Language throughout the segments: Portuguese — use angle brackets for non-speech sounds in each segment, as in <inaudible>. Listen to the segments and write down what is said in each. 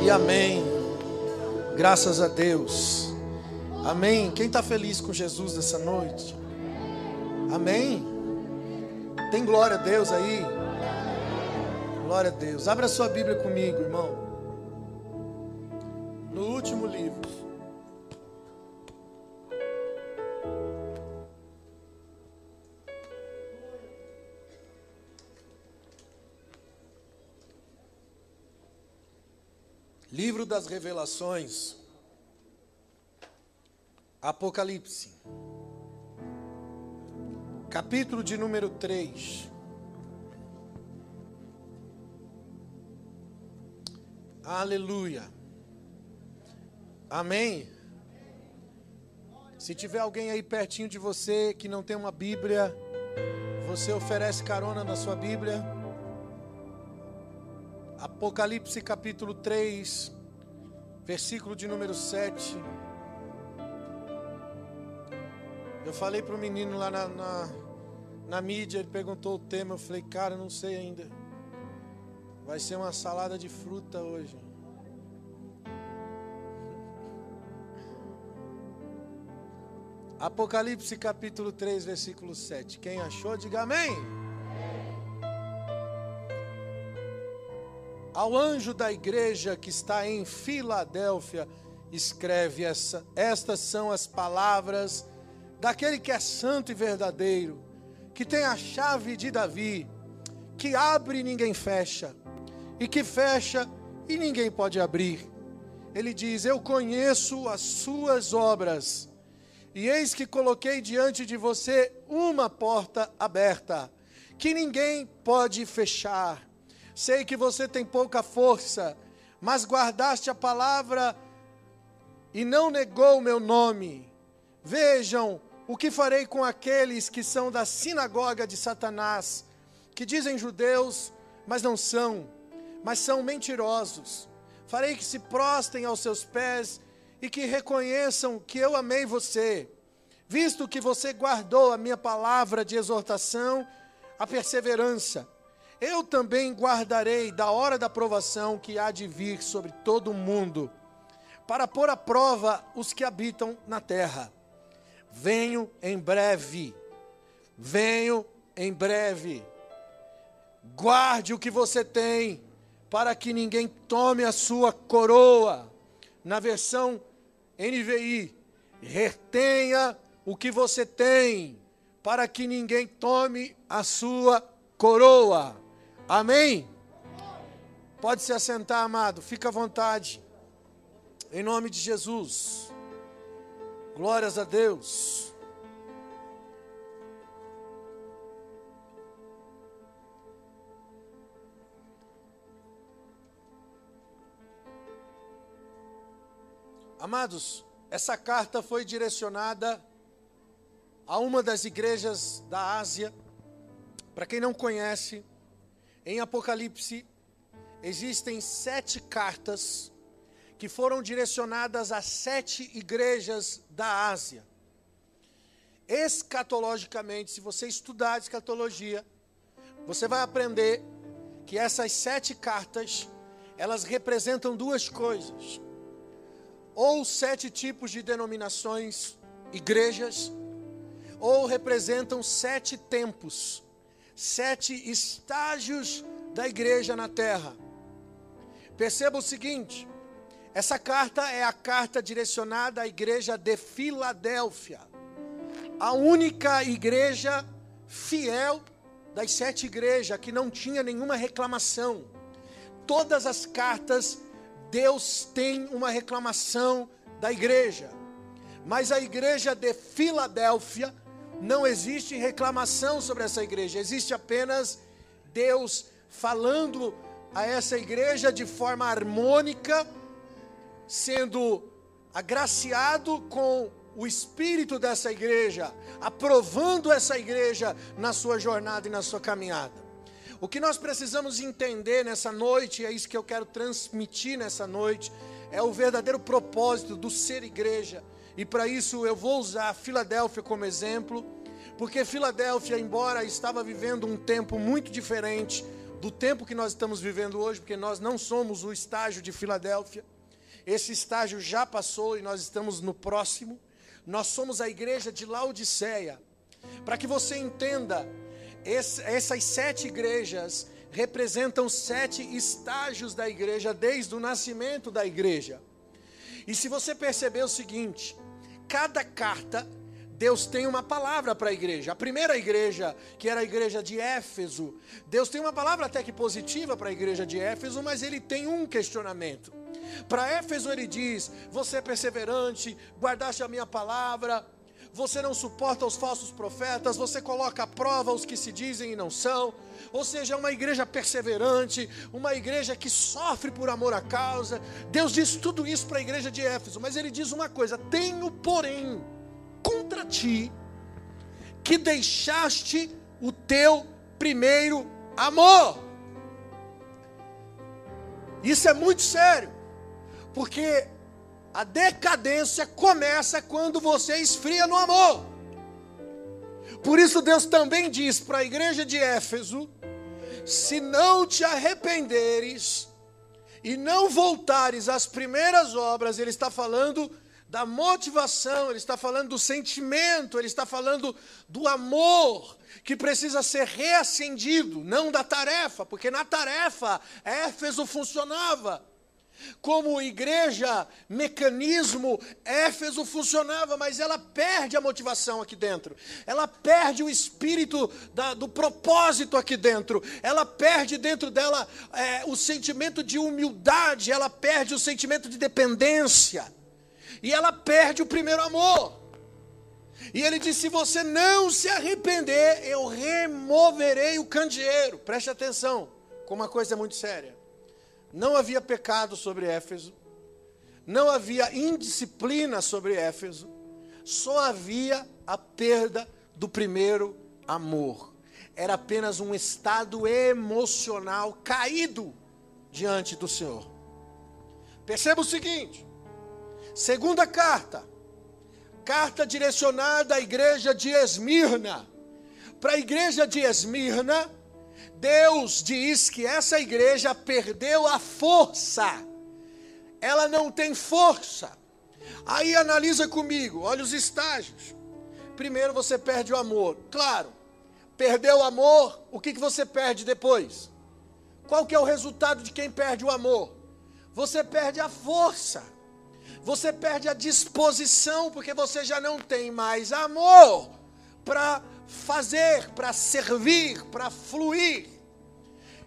E amém. Graças a Deus. Amém. Quem está feliz com Jesus essa noite? Amém. Tem glória a Deus aí? Glória a Deus. Abra sua Bíblia comigo, irmão. No último livro. Livro das Revelações, Apocalipse, capítulo de número 3. Aleluia. Amém. Se tiver alguém aí pertinho de você que não tem uma Bíblia, você oferece carona na sua Bíblia. Apocalipse capítulo 3, versículo de número 7. Eu falei para o menino lá na, na, na, mídia, ele perguntou o tema, eu falei, cara, não sei ainda. Vai ser uma salada de fruta hoje. <laughs> Apocalipse capítulo 3, versículo 7. Quem achou, diga amém. Ao anjo da igreja que está em Filadélfia, escreve essa, estas são as palavras daquele que é santo e verdadeiro, que tem a chave de Davi, que abre e ninguém fecha, e que fecha e ninguém pode abrir. Ele diz: Eu conheço as suas obras, e eis que coloquei diante de você uma porta aberta, que ninguém pode fechar. Sei que você tem pouca força, mas guardaste a palavra e não negou o meu nome. Vejam o que farei com aqueles que são da sinagoga de Satanás, que dizem judeus, mas não são, mas são mentirosos. Farei que se prostem aos seus pés e que reconheçam que eu amei você, visto que você guardou a minha palavra de exortação, a perseverança eu também guardarei da hora da provação que há de vir sobre todo o mundo, para pôr à prova os que habitam na terra. Venho em breve, venho em breve. Guarde o que você tem, para que ninguém tome a sua coroa. Na versão NVI, retenha o que você tem, para que ninguém tome a sua coroa. Amém? Pode se assentar, amado, fica à vontade. Em nome de Jesus. Glórias a Deus. Amados, essa carta foi direcionada a uma das igrejas da Ásia. Para quem não conhece, em Apocalipse, existem sete cartas que foram direcionadas a sete igrejas da Ásia. Escatologicamente, se você estudar escatologia, você vai aprender que essas sete cartas, elas representam duas coisas. Ou sete tipos de denominações, igrejas, ou representam sete tempos sete estágios da igreja na terra. Perceba o seguinte: essa carta é a carta direcionada à igreja de Filadélfia, a única igreja fiel das sete igrejas que não tinha nenhuma reclamação. Todas as cartas, Deus tem uma reclamação da igreja, mas a igreja de Filadélfia não existe reclamação sobre essa igreja, existe apenas Deus falando a essa igreja de forma harmônica, sendo agraciado com o espírito dessa igreja, aprovando essa igreja na sua jornada e na sua caminhada. O que nós precisamos entender nessa noite, e é isso que eu quero transmitir nessa noite, é o verdadeiro propósito do ser igreja e para isso eu vou usar Filadélfia como exemplo, Porque Filadélfia, embora estava vivendo um tempo muito diferente do tempo que nós estamos vivendo hoje, porque nós não somos o estágio de Filadélfia, esse estágio já passou e nós estamos no próximo. Nós somos a igreja de Laodiceia. Para que você entenda, esse, essas sete igrejas representam sete estágios da igreja desde o nascimento da igreja. E se você perceber o seguinte, cada carta Deus tem uma palavra para a igreja. A primeira igreja, que era a igreja de Éfeso, Deus tem uma palavra até que positiva para a igreja de Éfeso, mas ele tem um questionamento. Para Éfeso ele diz: Você é perseverante, guardaste a minha palavra, você não suporta os falsos profetas, você coloca à prova os que se dizem e não são. Ou seja, é uma igreja perseverante, uma igreja que sofre por amor à causa. Deus diz tudo isso para a igreja de Éfeso, mas ele diz uma coisa: tenho, porém, contra ti, que deixaste o teu primeiro amor. Isso é muito sério, porque a decadência começa quando você esfria no amor. Por isso Deus também diz para a igreja de Éfeso: se não te arrependeres e não voltares às primeiras obras, ele está falando da motivação, ele está falando do sentimento, ele está falando do amor que precisa ser reacendido, não da tarefa, porque na tarefa Éfeso funcionava. Como igreja, mecanismo, Éfeso funcionava, mas ela perde a motivação aqui dentro, ela perde o espírito da, do propósito aqui dentro, ela perde dentro dela é, o sentimento de humildade, ela perde o sentimento de dependência, e ela perde o primeiro amor. E ele disse: se você não se arrepender, eu removerei o candeeiro. Preste atenção, com uma coisa muito séria. Não havia pecado sobre Éfeso, não havia indisciplina sobre Éfeso, só havia a perda do primeiro amor. Era apenas um estado emocional caído diante do Senhor. Perceba o seguinte: segunda carta, carta direcionada à igreja de Esmirna. Para a igreja de Esmirna, Deus diz que essa igreja perdeu a força. Ela não tem força. Aí analisa comigo, olha os estágios. Primeiro você perde o amor. Claro, perdeu o amor, o que, que você perde depois? Qual que é o resultado de quem perde o amor? Você perde a força. Você perde a disposição, porque você já não tem mais amor para fazer, para servir, para fluir.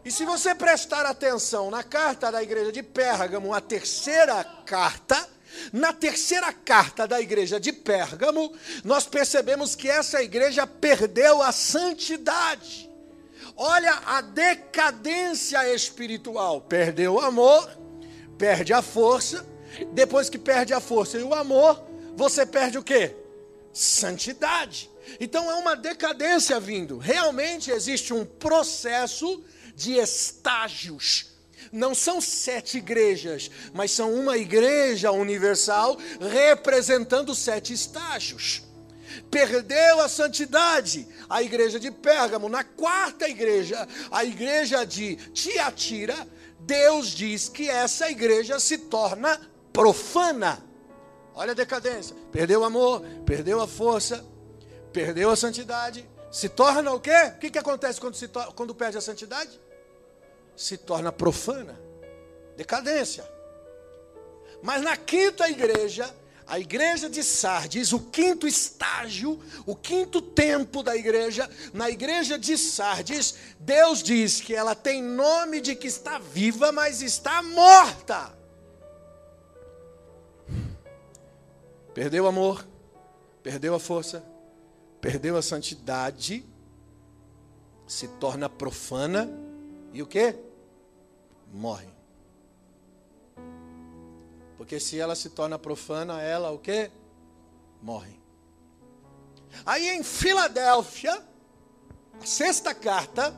E se você prestar atenção na carta da igreja de Pérgamo, a terceira carta, na terceira carta da igreja de Pérgamo, nós percebemos que essa igreja perdeu a santidade. Olha a decadência espiritual: perdeu o amor, perde a força. Depois que perde a força e o amor, você perde o que? Santidade. Então é uma decadência vindo. Realmente existe um processo de estágios. Não são sete igrejas, mas são uma igreja universal representando sete estágios. Perdeu a santidade a igreja de Pérgamo. Na quarta igreja, a igreja de Tiatira, Deus diz que essa igreja se torna profana. Olha a decadência. Perdeu o amor, perdeu a força, perdeu a santidade, se torna o quê? O que, que acontece quando, se quando perde a santidade? Se torna profana, decadência. Mas na quinta igreja, a igreja de Sardes, o quinto estágio, o quinto tempo da igreja, na igreja de Sardes, Deus diz que ela tem nome de que está viva, mas está morta. Perdeu o amor, perdeu a força, perdeu a santidade, se torna profana e o que? Morre. Porque se ela se torna profana, ela o que? Morre. Aí em Filadélfia, a sexta carta,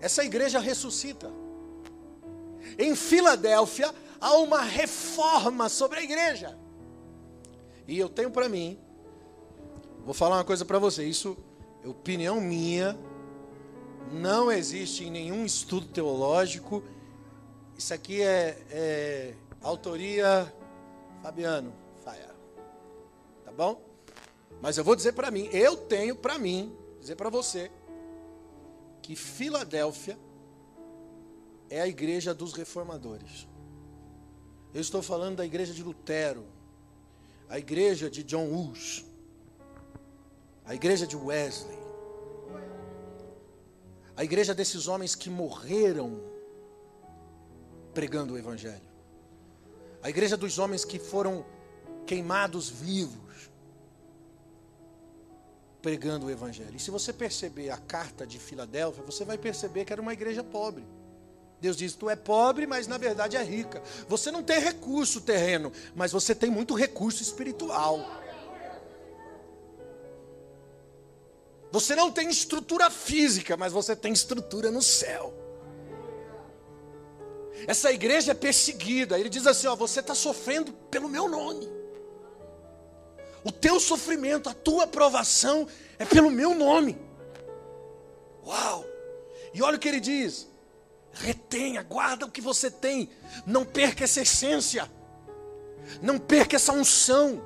essa igreja ressuscita. Em Filadélfia, há uma reforma sobre a igreja. E eu tenho para mim Vou falar uma coisa para você, isso é opinião minha, não existe em nenhum estudo teológico. Isso aqui é, é autoria Fabiano Faia. Tá bom? Mas eu vou dizer para mim, eu tenho para mim, dizer para você, que Filadélfia é a igreja dos reformadores. Eu estou falando da igreja de Lutero, a igreja de John Hus, a igreja de Wesley, a igreja desses homens que morreram pregando o Evangelho, a igreja dos homens que foram queimados vivos pregando o Evangelho. E se você perceber a carta de Filadélfia, você vai perceber que era uma igreja pobre. Deus diz: Tu é pobre, mas na verdade é rica. Você não tem recurso terreno, mas você tem muito recurso espiritual. Você não tem estrutura física, mas você tem estrutura no céu. Essa igreja é perseguida. Ele diz assim: ó, você está sofrendo pelo meu nome. O teu sofrimento, a tua provação é pelo meu nome. Uau! E olha o que ele diz: retenha, guarda o que você tem, não perca essa essência, não perca essa unção,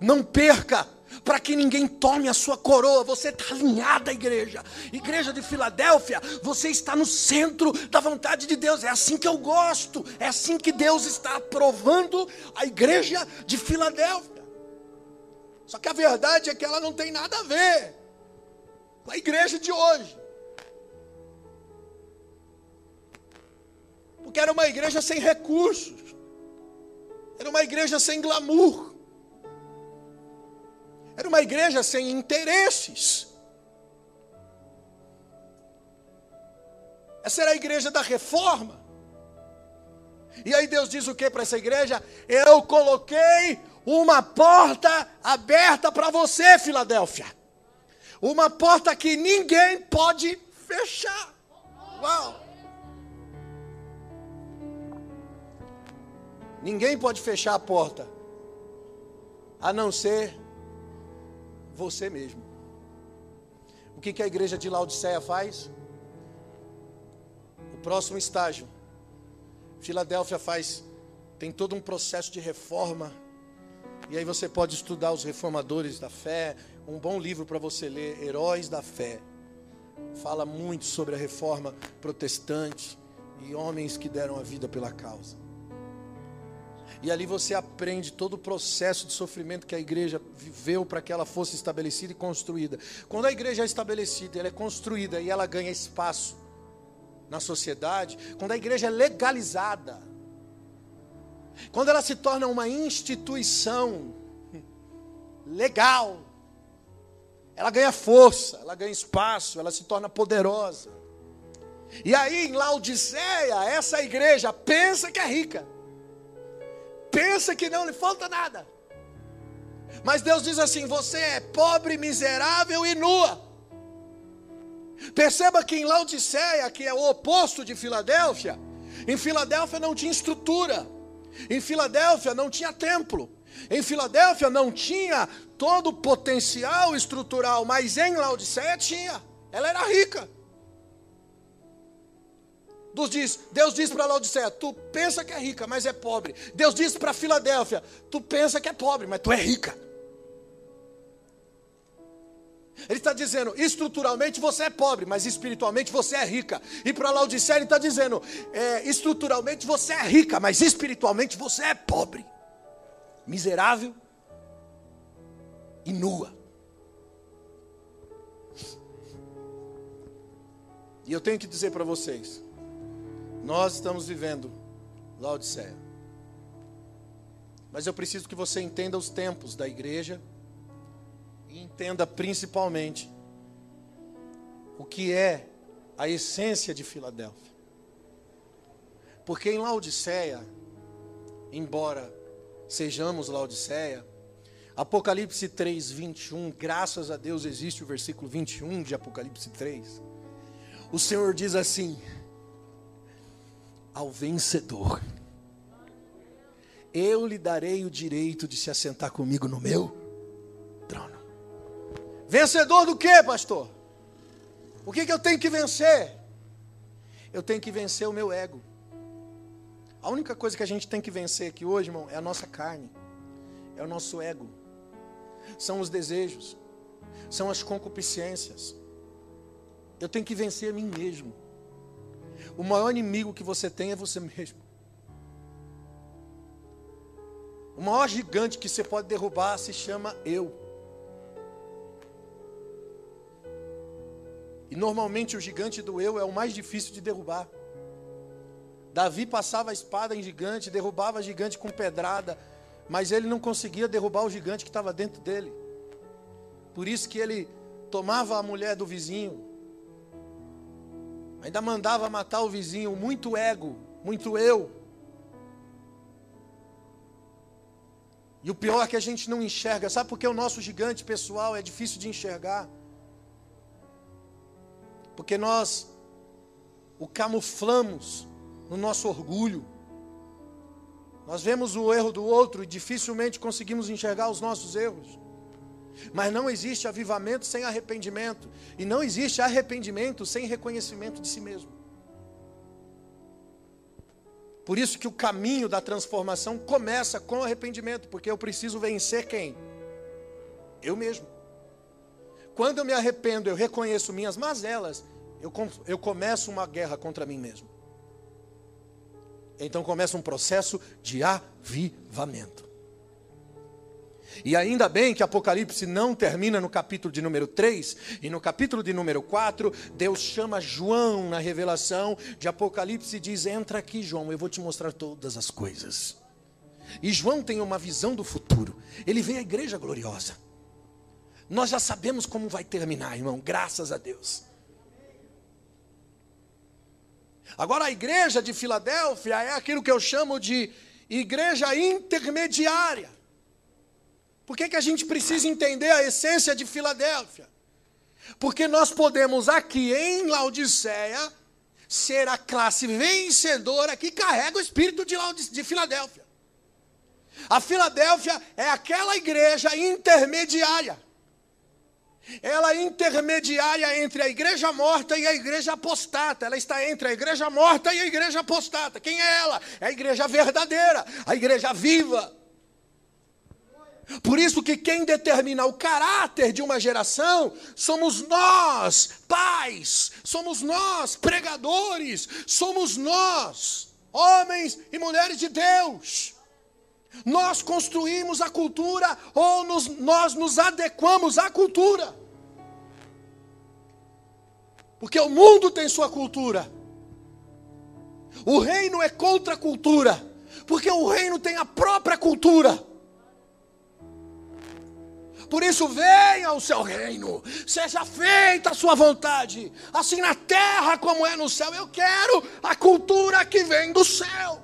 não perca para que ninguém tome a sua coroa. Você está alinhada, igreja. Igreja de Filadélfia, você está no centro da vontade de Deus. É assim que eu gosto. É assim que Deus está aprovando a igreja de Filadélfia. Só que a verdade é que ela não tem nada a ver com a igreja de hoje. Porque era uma igreja sem recursos. Era uma igreja sem glamour. Era uma igreja sem interesses. Essa era a igreja da reforma. E aí Deus diz o que para essa igreja? Eu coloquei uma porta aberta para você, Filadélfia. Uma porta que ninguém pode fechar. Uau! Ninguém pode fechar a porta, a não ser você mesmo. O que, que a igreja de Laodiceia faz? O próximo estágio. Filadélfia faz, tem todo um processo de reforma. E aí você pode estudar os reformadores da fé. Um bom livro para você ler, Heróis da Fé. Fala muito sobre a reforma protestante e homens que deram a vida pela causa. E ali você aprende todo o processo de sofrimento que a igreja viveu para que ela fosse estabelecida e construída. Quando a igreja é estabelecida, ela é construída e ela ganha espaço na sociedade, quando a igreja é legalizada, quando ela se torna uma instituição legal, ela ganha força, ela ganha espaço, ela se torna poderosa. E aí em Laodiceia, essa igreja pensa que é rica pensa que não lhe falta nada. Mas Deus diz assim: você é pobre, miserável e nua. Perceba que em Laodiceia, que é o oposto de Filadélfia, em Filadélfia não tinha estrutura, em Filadélfia não tinha templo, em Filadélfia não tinha todo o potencial estrutural, mas em Laodiceia tinha, ela era rica. Deus diz, Deus diz para Laodiceia, tu pensa que é rica, mas é pobre. Deus diz para Filadélfia, tu pensa que é pobre, mas tu é rica. Ele está dizendo, estruturalmente você é pobre, mas espiritualmente você é rica. E para Laodiceia ele está dizendo, é, estruturalmente você é rica, mas espiritualmente você é pobre, miserável e nua. E eu tenho que dizer para vocês, nós estamos vivendo Laodiceia. Mas eu preciso que você entenda os tempos da igreja e entenda principalmente o que é a essência de Filadélfia. Porque em Laodiceia, embora sejamos Laodiceia, Apocalipse 3, 21, graças a Deus existe o versículo 21 de Apocalipse 3. O Senhor diz assim: ao vencedor. Eu lhe darei o direito de se assentar comigo no meu trono. Vencedor do que, pastor? O que, que eu tenho que vencer? Eu tenho que vencer o meu ego. A única coisa que a gente tem que vencer aqui hoje, irmão, é a nossa carne, é o nosso ego, são os desejos, são as concupiscências. Eu tenho que vencer a mim mesmo. O maior inimigo que você tem é você mesmo. O maior gigante que você pode derrubar se chama eu. E normalmente o gigante do eu é o mais difícil de derrubar. Davi passava a espada em gigante, derrubava gigante com pedrada, mas ele não conseguia derrubar o gigante que estava dentro dele. Por isso que ele tomava a mulher do vizinho, ainda mandava matar o vizinho, muito ego, muito eu. E o pior é que a gente não enxerga. Sabe por que o nosso gigante pessoal é difícil de enxergar? Porque nós o camuflamos no nosso orgulho. Nós vemos o erro do outro e dificilmente conseguimos enxergar os nossos erros. Mas não existe avivamento sem arrependimento. E não existe arrependimento sem reconhecimento de si mesmo. Por isso que o caminho da transformação começa com arrependimento, porque eu preciso vencer quem? Eu mesmo. Quando eu me arrependo, eu reconheço minhas mazelas, eu, eu começo uma guerra contra mim mesmo. Então começa um processo de avivamento. E ainda bem que Apocalipse não termina no capítulo de número 3, e no capítulo de número 4, Deus chama João na revelação de Apocalipse e diz: Entra aqui, João, eu vou te mostrar todas as coisas. E João tem uma visão do futuro, ele vê a igreja gloriosa. Nós já sabemos como vai terminar, irmão, graças a Deus. Agora, a igreja de Filadélfia é aquilo que eu chamo de igreja intermediária. Por que, que a gente precisa entender a essência de Filadélfia? Porque nós podemos aqui em Laodiceia ser a classe vencedora que carrega o espírito de, de Filadélfia. A Filadélfia é aquela igreja intermediária. Ela é intermediária entre a igreja morta e a igreja apostata. Ela está entre a igreja morta e a igreja apostata. Quem é ela? É a igreja verdadeira, a igreja viva. Por isso que quem determina o caráter de uma geração somos nós, pais, somos nós, pregadores, somos nós, homens e mulheres de Deus. Nós construímos a cultura ou nos, nós nos adequamos à cultura. Porque o mundo tem sua cultura. O reino é contra a cultura. Porque o reino tem a própria cultura. Por isso, venha o seu reino, seja feita a sua vontade, assim na terra como é no céu. Eu quero a cultura que vem do céu.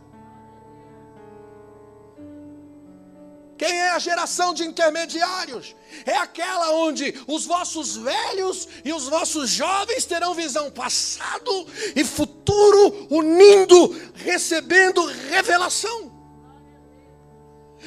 Quem é a geração de intermediários? É aquela onde os vossos velhos e os vossos jovens terão visão passado e futuro unindo, recebendo revelação.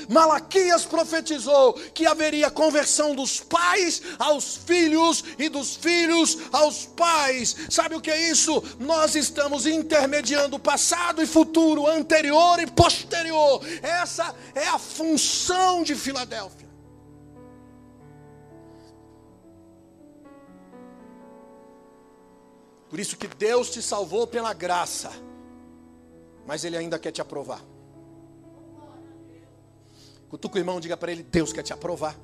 Malaquias profetizou que haveria conversão dos pais aos filhos e dos filhos aos pais. Sabe o que é isso? Nós estamos intermediando passado e futuro, anterior e posterior. Essa é a função de Filadélfia. Por isso que Deus te salvou pela graça, mas Ele ainda quer te aprovar. Cutuca o irmão, diga para ele: Deus quer te aprovar.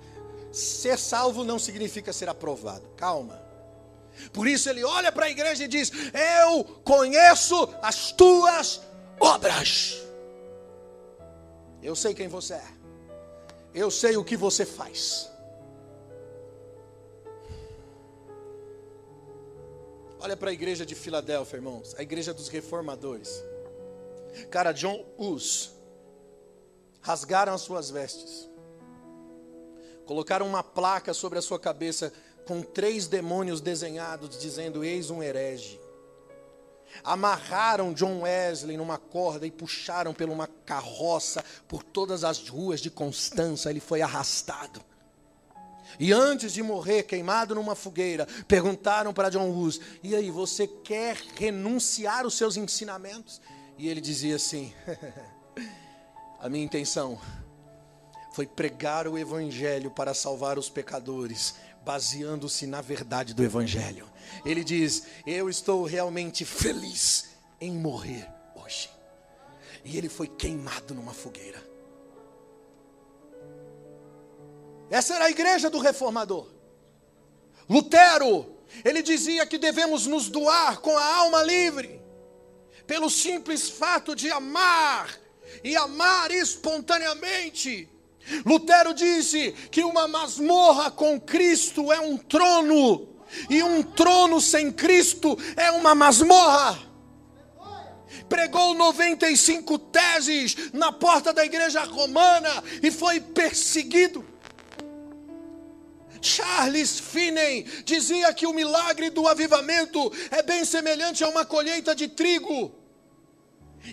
Ser salvo não significa ser aprovado. Calma. Por isso ele olha para a igreja e diz: Eu conheço as tuas obras. Eu sei quem você é. Eu sei o que você faz. Olha para a igreja de Filadélfia, irmãos, a igreja dos reformadores. Cara, John Hus, rasgaram as suas vestes, colocaram uma placa sobre a sua cabeça com três demônios desenhados, dizendo: Eis um herege. Amarraram John Wesley numa corda e puxaram por uma carroça por todas as ruas de Constança. Ele foi arrastado. E antes de morrer, queimado numa fogueira, perguntaram para John Hus: E aí, você quer renunciar os seus ensinamentos? E ele dizia assim: <laughs> A minha intenção foi pregar o evangelho para salvar os pecadores, baseando-se na verdade do evangelho. Ele diz: Eu estou realmente feliz em morrer hoje. E ele foi queimado numa fogueira. Essa era a igreja do reformador. Lutero, ele dizia que devemos nos doar com a alma livre, pelo simples fato de amar e amar espontaneamente. Lutero disse que uma masmorra com Cristo é um trono, e um trono sem Cristo é uma masmorra. Pregou 95 teses na porta da igreja romana e foi perseguido. Charles Finney dizia que o milagre do avivamento é bem semelhante a uma colheita de trigo.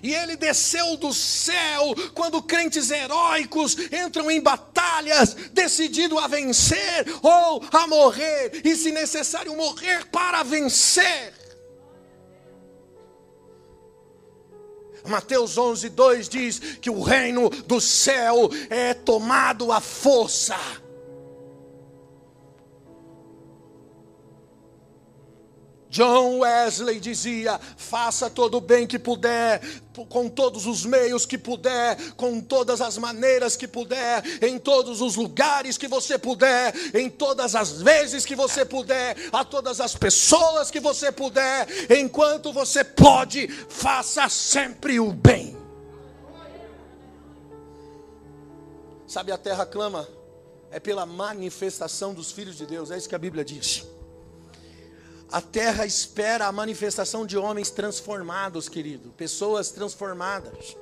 E ele desceu do céu quando crentes heróicos entram em batalhas, decidido a vencer ou a morrer, e se necessário morrer para vencer. Mateus 11, 2 diz que o reino do céu é tomado à força. John Wesley dizia: faça todo o bem que puder, com todos os meios que puder, com todas as maneiras que puder, em todos os lugares que você puder, em todas as vezes que você puder, a todas as pessoas que você puder, enquanto você pode, faça sempre o bem. Sabe, a terra clama, é pela manifestação dos filhos de Deus, é isso que a Bíblia diz. A terra espera a manifestação de homens transformados, querido, pessoas transformadas.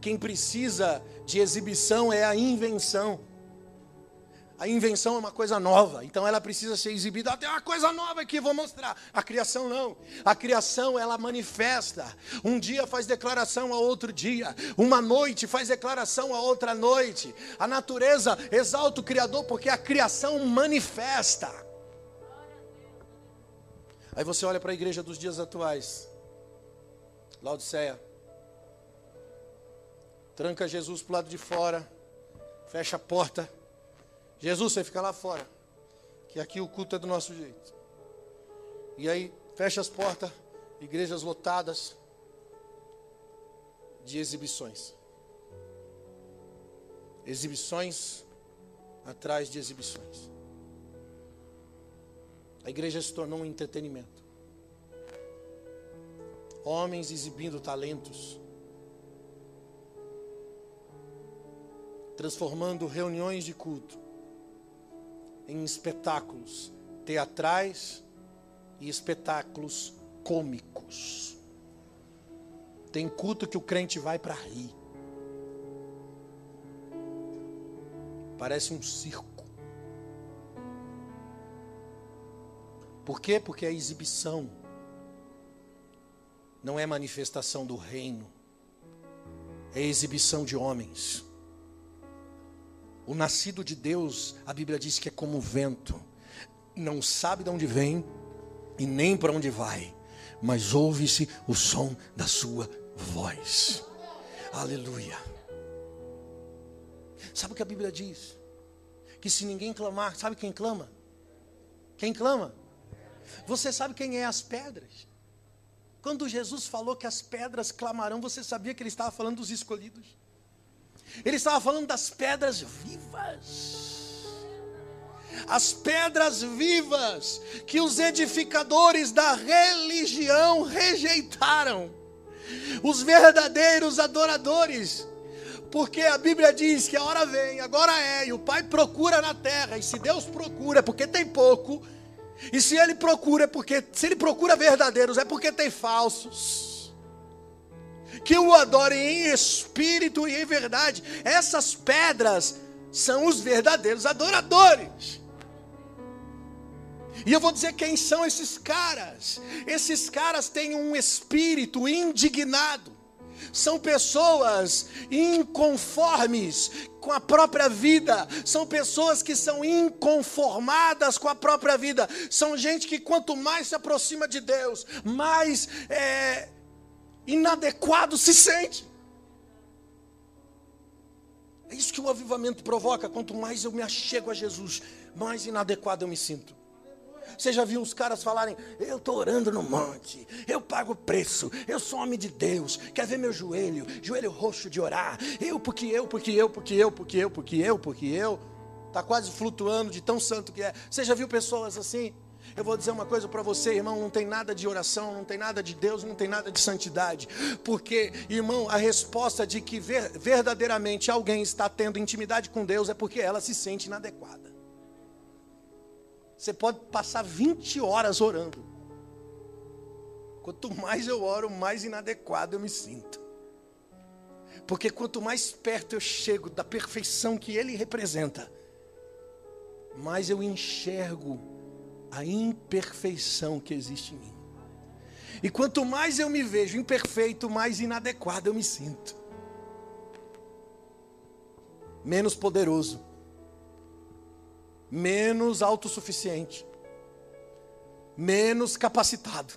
Quem precisa de exibição é a invenção. A invenção é uma coisa nova, então ela precisa ser exibida. Tem uma coisa nova aqui, vou mostrar. A criação não. A criação ela manifesta. Um dia faz declaração a outro dia. Uma noite faz declaração a outra noite. A natureza exalta o Criador porque a criação manifesta. Aí você olha para a igreja dos dias atuais, Laodiceia, tranca Jesus para o lado de fora, fecha a porta. Jesus, você fica lá fora, que aqui o culto é do nosso jeito. E aí, fecha as portas, igrejas lotadas de exibições. Exibições atrás de exibições. A igreja se tornou um entretenimento. Homens exibindo talentos, transformando reuniões de culto em espetáculos teatrais e espetáculos cômicos. Tem culto que o crente vai para rir. Parece um circo. Por quê? Porque a exibição não é manifestação do reino, é exibição de homens. O nascido de Deus, a Bíblia diz que é como o vento, não sabe de onde vem e nem para onde vai, mas ouve-se o som da sua voz. Aleluia. Sabe o que a Bíblia diz? Que se ninguém clamar, sabe quem clama? Quem clama? Você sabe quem é as pedras? Quando Jesus falou que as pedras clamarão, você sabia que ele estava falando dos escolhidos? Ele estava falando das pedras vivas. As pedras vivas que os edificadores da religião rejeitaram. Os verdadeiros adoradores. Porque a Bíblia diz que a hora vem, agora é, e o Pai procura na terra, e se Deus procura, é porque tem pouco, e se ele procura, é porque se ele procura verdadeiros, é porque tem falsos. Que o adorem em espírito e em verdade. Essas pedras são os verdadeiros adoradores. E eu vou dizer quem são esses caras. Esses caras têm um espírito indignado. São pessoas inconformes com a própria vida, são pessoas que são inconformadas com a própria vida, são gente que quanto mais se aproxima de Deus, mais é, inadequado se sente. É isso que o avivamento provoca. Quanto mais eu me achego a Jesus, mais inadequado eu me sinto. Você já viu os caras falarem: Eu estou orando no monte, eu pago preço, eu sou homem de Deus. Quer ver meu joelho, joelho roxo de orar? Eu, porque eu, porque eu, porque eu, porque eu, porque eu, porque eu. Está quase flutuando de tão santo que é. Você já viu pessoas assim? Eu vou dizer uma coisa para você, irmão: não tem nada de oração, não tem nada de Deus, não tem nada de santidade. Porque, irmão, a resposta de que ver, verdadeiramente alguém está tendo intimidade com Deus é porque ela se sente inadequada. Você pode passar 20 horas orando. Quanto mais eu oro, mais inadequado eu me sinto. Porque quanto mais perto eu chego da perfeição que Ele representa, mais eu enxergo a imperfeição que existe em mim. E quanto mais eu me vejo imperfeito, mais inadequado eu me sinto. Menos poderoso, menos autossuficiente, menos capacitado.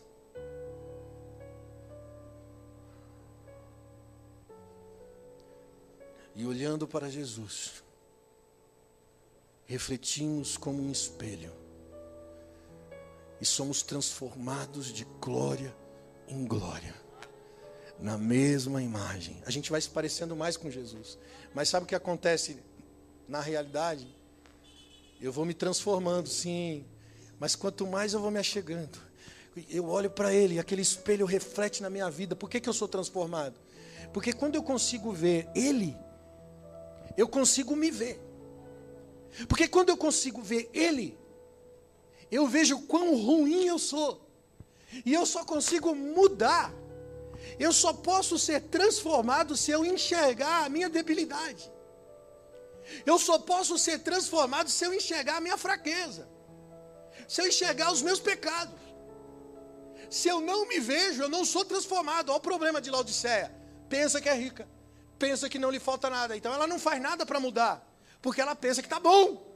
E olhando para Jesus, refletimos como um espelho e somos transformados de glória em glória, na mesma imagem. A gente vai se parecendo mais com Jesus, mas sabe o que acontece na realidade? Eu vou me transformando, sim, mas quanto mais eu vou me achegando, eu olho para Ele, aquele espelho reflete na minha vida. Por que, que eu sou transformado? Porque quando eu consigo ver Ele, eu consigo me ver. Porque quando eu consigo ver Ele, eu vejo quão ruim eu sou. E eu só consigo mudar. Eu só posso ser transformado se eu enxergar a minha debilidade. Eu só posso ser transformado se eu enxergar a minha fraqueza. Se eu enxergar os meus pecados. Se eu não me vejo, eu não sou transformado. Olha o problema de Laodiceia. Pensa que é rica. Pensa que não lhe falta nada. Então ela não faz nada para mudar. Porque ela pensa que está bom.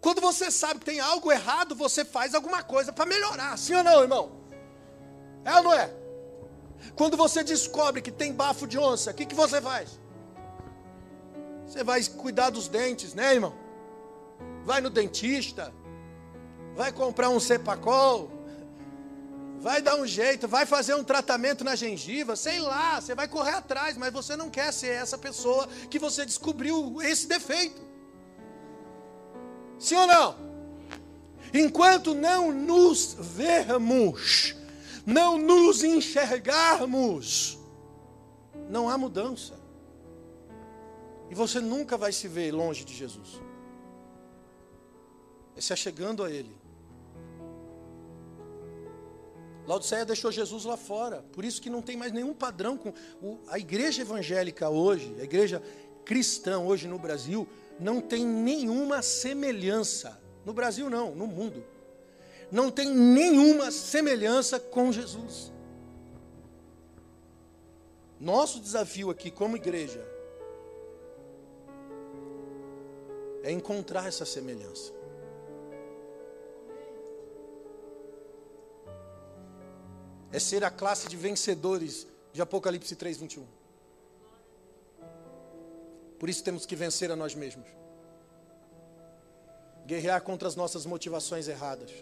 Quando você sabe que tem algo errado, você faz alguma coisa para melhorar. Sim ou não, irmão? É ou não é? Quando você descobre que tem bafo de onça, o que, que você faz? Você vai cuidar dos dentes, né, irmão? Vai no dentista, vai comprar um cepacol, vai dar um jeito, vai fazer um tratamento na gengiva, sei lá, você vai correr atrás, mas você não quer ser essa pessoa que você descobriu esse defeito. Sim ou não? Enquanto não nos vermos, não nos enxergarmos, não há mudança. E você nunca vai se ver longe de Jesus. É se achegando a Ele. Laodiceia deixou Jesus lá fora. Por isso que não tem mais nenhum padrão com o, a igreja evangélica hoje, a igreja cristã hoje no Brasil, não tem nenhuma semelhança. No Brasil, não, no mundo. Não tem nenhuma semelhança com Jesus. Nosso desafio aqui, como igreja, é encontrar essa semelhança. É ser a classe de vencedores de Apocalipse 3, 21. Por isso temos que vencer a nós mesmos. Guerrear contra as nossas motivações erradas.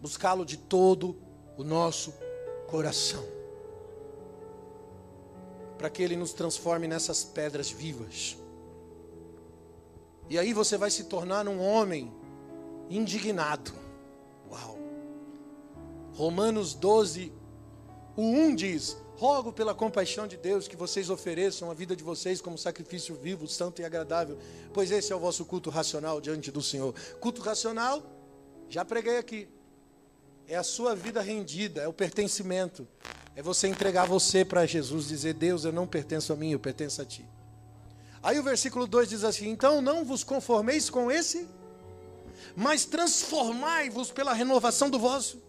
Buscá-lo de todo o nosso coração. Para que ele nos transforme nessas pedras vivas. E aí você vai se tornar um homem indignado. Uau! Romanos 12, o 1 diz: Rogo pela compaixão de Deus que vocês ofereçam a vida de vocês como sacrifício vivo, santo e agradável, pois esse é o vosso culto racional diante do Senhor. Culto racional, já preguei aqui. É a sua vida rendida, é o pertencimento. É você entregar você para Jesus, dizer: Deus, eu não pertenço a mim, eu pertenço a ti. Aí o versículo 2 diz assim: Então não vos conformeis com esse, mas transformai-vos pela renovação do vosso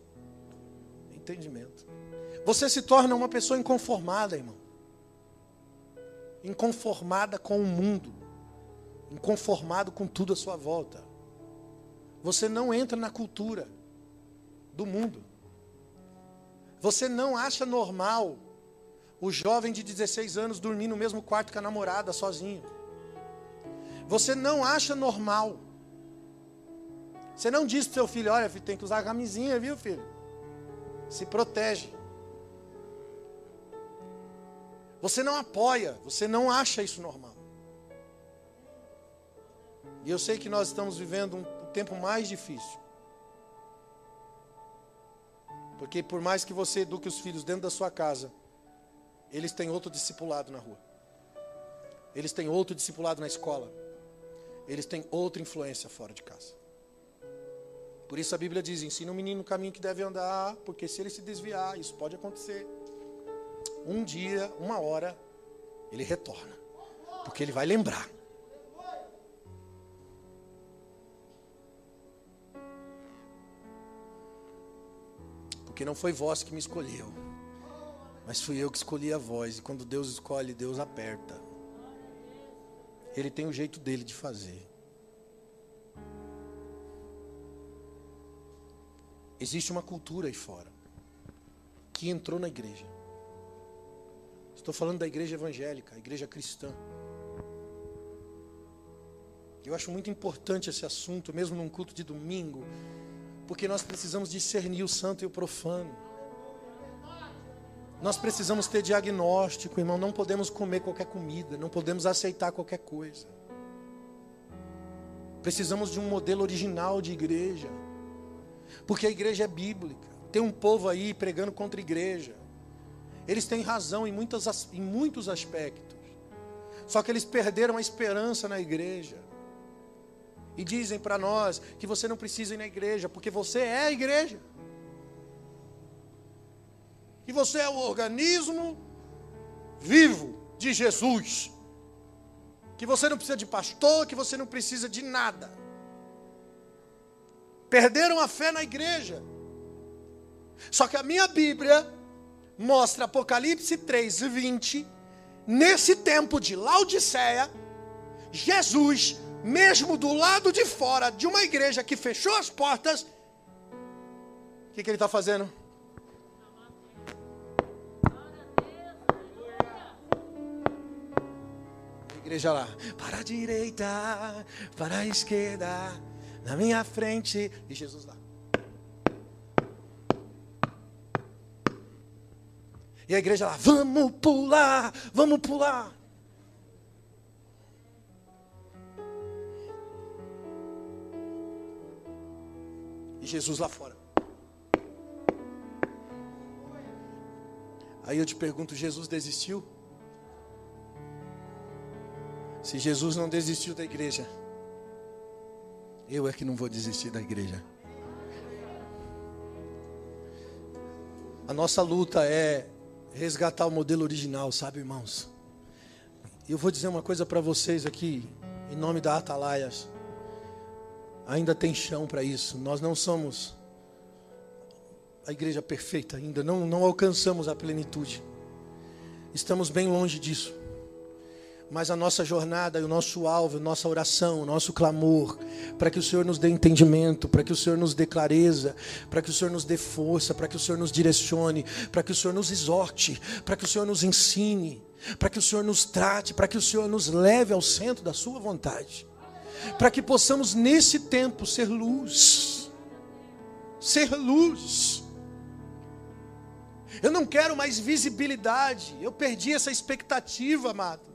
entendimento. Você se torna uma pessoa inconformada, irmão. Inconformada com o mundo. Inconformado com tudo à sua volta. Você não entra na cultura do mundo. Você não acha normal o jovem de 16 anos dormir no mesmo quarto que a namorada, sozinho. Você não acha normal. Você não diz para seu filho: olha, filho, tem que usar a camisinha, viu, filho? Se protege. Você não apoia, você não acha isso normal. E eu sei que nós estamos vivendo um tempo mais difícil. Porque por mais que você eduque os filhos dentro da sua casa, eles têm outro discipulado na rua. Eles têm outro discipulado na escola. Eles têm outra influência fora de casa. Por isso a Bíblia diz: ensina o menino o caminho que deve andar, porque se ele se desviar, isso pode acontecer. Um dia, uma hora, ele retorna. Porque ele vai lembrar. Porque não foi vós que me escolheu, mas fui eu que escolhi a voz. E quando Deus escolhe, Deus aperta. Ele tem o jeito dele de fazer. Existe uma cultura aí fora que entrou na igreja. Estou falando da igreja evangélica, a igreja cristã. Eu acho muito importante esse assunto, mesmo num culto de domingo, porque nós precisamos discernir o santo e o profano. Nós precisamos ter diagnóstico, irmão. Não podemos comer qualquer comida, não podemos aceitar qualquer coisa. Precisamos de um modelo original de igreja, porque a igreja é bíblica. Tem um povo aí pregando contra a igreja. Eles têm razão em, muitas, em muitos aspectos, só que eles perderam a esperança na igreja. E dizem para nós que você não precisa ir na igreja, porque você é a igreja. E você é o organismo vivo de Jesus. Que você não precisa de pastor, que você não precisa de nada. Perderam a fé na igreja. Só que a minha Bíblia mostra Apocalipse 3, 20. Nesse tempo de Laodiceia, Jesus mesmo do lado de fora de uma igreja que fechou as portas, o que, que ele está fazendo? igreja lá, para a direita, para a esquerda, na minha frente, e Jesus lá. E a igreja lá, vamos pular, vamos pular. E Jesus lá fora. Aí eu te pergunto: Jesus desistiu? Se Jesus não desistiu da igreja, eu é que não vou desistir da igreja. A nossa luta é resgatar o modelo original, sabe, irmãos? Eu vou dizer uma coisa para vocês aqui, em nome da Atalaias. Ainda tem chão para isso. Nós não somos a igreja perfeita ainda, não, não alcançamos a plenitude. Estamos bem longe disso. Mas a nossa jornada, o nosso alvo, a nossa oração, o nosso clamor, para que o Senhor nos dê entendimento, para que o Senhor nos dê clareza, para que o Senhor nos dê força, para que o Senhor nos direcione, para que o Senhor nos exorte, para que o Senhor nos ensine, para que o Senhor nos trate, para que o Senhor nos leve ao centro da Sua vontade para que possamos nesse tempo ser luz. Ser luz. Eu não quero mais visibilidade. Eu perdi essa expectativa, amado.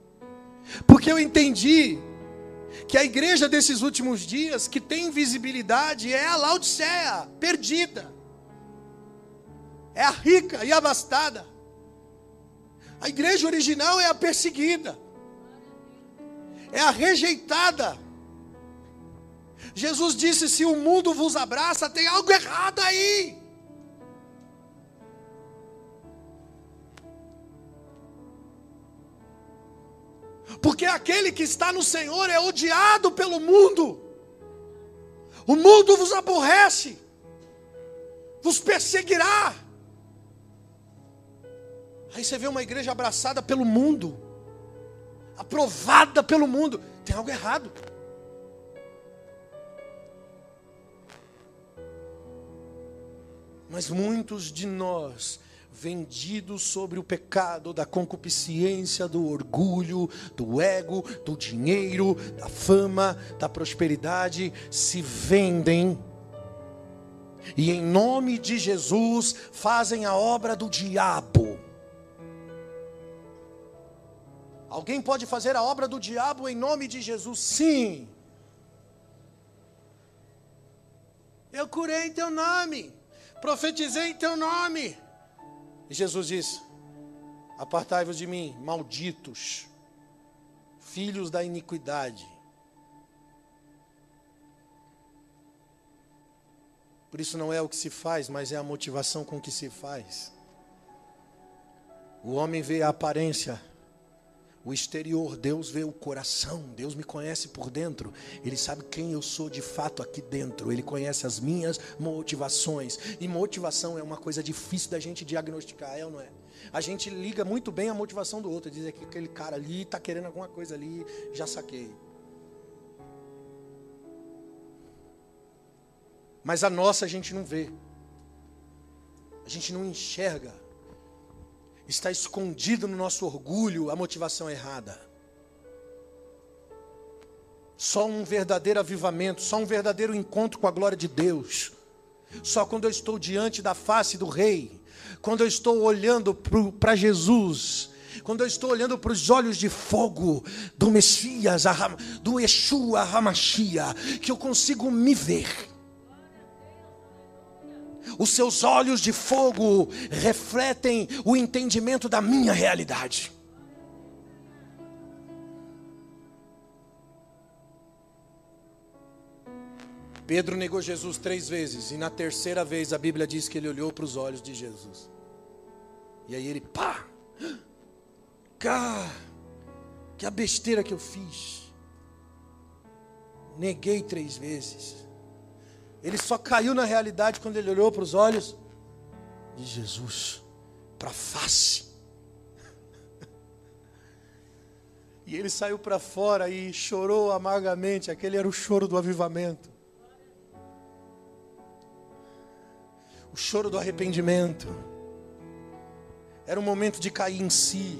Porque eu entendi que a igreja desses últimos dias que tem visibilidade é a Laodiceia, perdida. É a rica e abastada. A igreja original é a perseguida. É a rejeitada. Jesus disse: Se o mundo vos abraça, tem algo errado aí. Porque aquele que está no Senhor é odiado pelo mundo. O mundo vos aborrece, vos perseguirá, Aí você vê uma igreja abraçada pelo mundo, aprovada pelo mundo. Tem algo errado. Mas muitos de nós, vendidos sobre o pecado da concupiscência, do orgulho, do ego, do dinheiro, da fama, da prosperidade, se vendem e em nome de Jesus fazem a obra do diabo. Alguém pode fazer a obra do diabo em nome de Jesus? Sim. Eu curei em teu nome, profetizei em teu nome. E Jesus disse: Apartai-vos de mim, malditos, filhos da iniquidade. Por isso não é o que se faz, mas é a motivação com que se faz. O homem vê a aparência, o exterior, Deus vê o coração, Deus me conhece por dentro, Ele sabe quem eu sou de fato aqui dentro, Ele conhece as minhas motivações, e motivação é uma coisa difícil da gente diagnosticar, é ou não é? A gente liga muito bem a motivação do outro, diz que aquele cara ali está querendo alguma coisa ali, já saquei. Mas a nossa a gente não vê. A gente não enxerga. Está escondido no nosso orgulho a motivação errada. Só um verdadeiro avivamento, só um verdadeiro encontro com a glória de Deus. Só quando eu estou diante da face do Rei, quando eu estou olhando para Jesus, quando eu estou olhando para os olhos de fogo do Messias, do Yeshua Hamashia, que eu consigo me ver os seus olhos de fogo refletem o entendimento da minha realidade. Pedro negou Jesus três vezes, e na terceira vez a Bíblia diz que ele olhou para os olhos de Jesus. E aí ele, pá, cá, que a besteira que eu fiz. Neguei três vezes. Ele só caiu na realidade quando ele olhou para os olhos de Jesus, para a face. E ele saiu para fora e chorou amargamente. Aquele era o choro do avivamento. O choro do arrependimento. Era um momento de cair em si.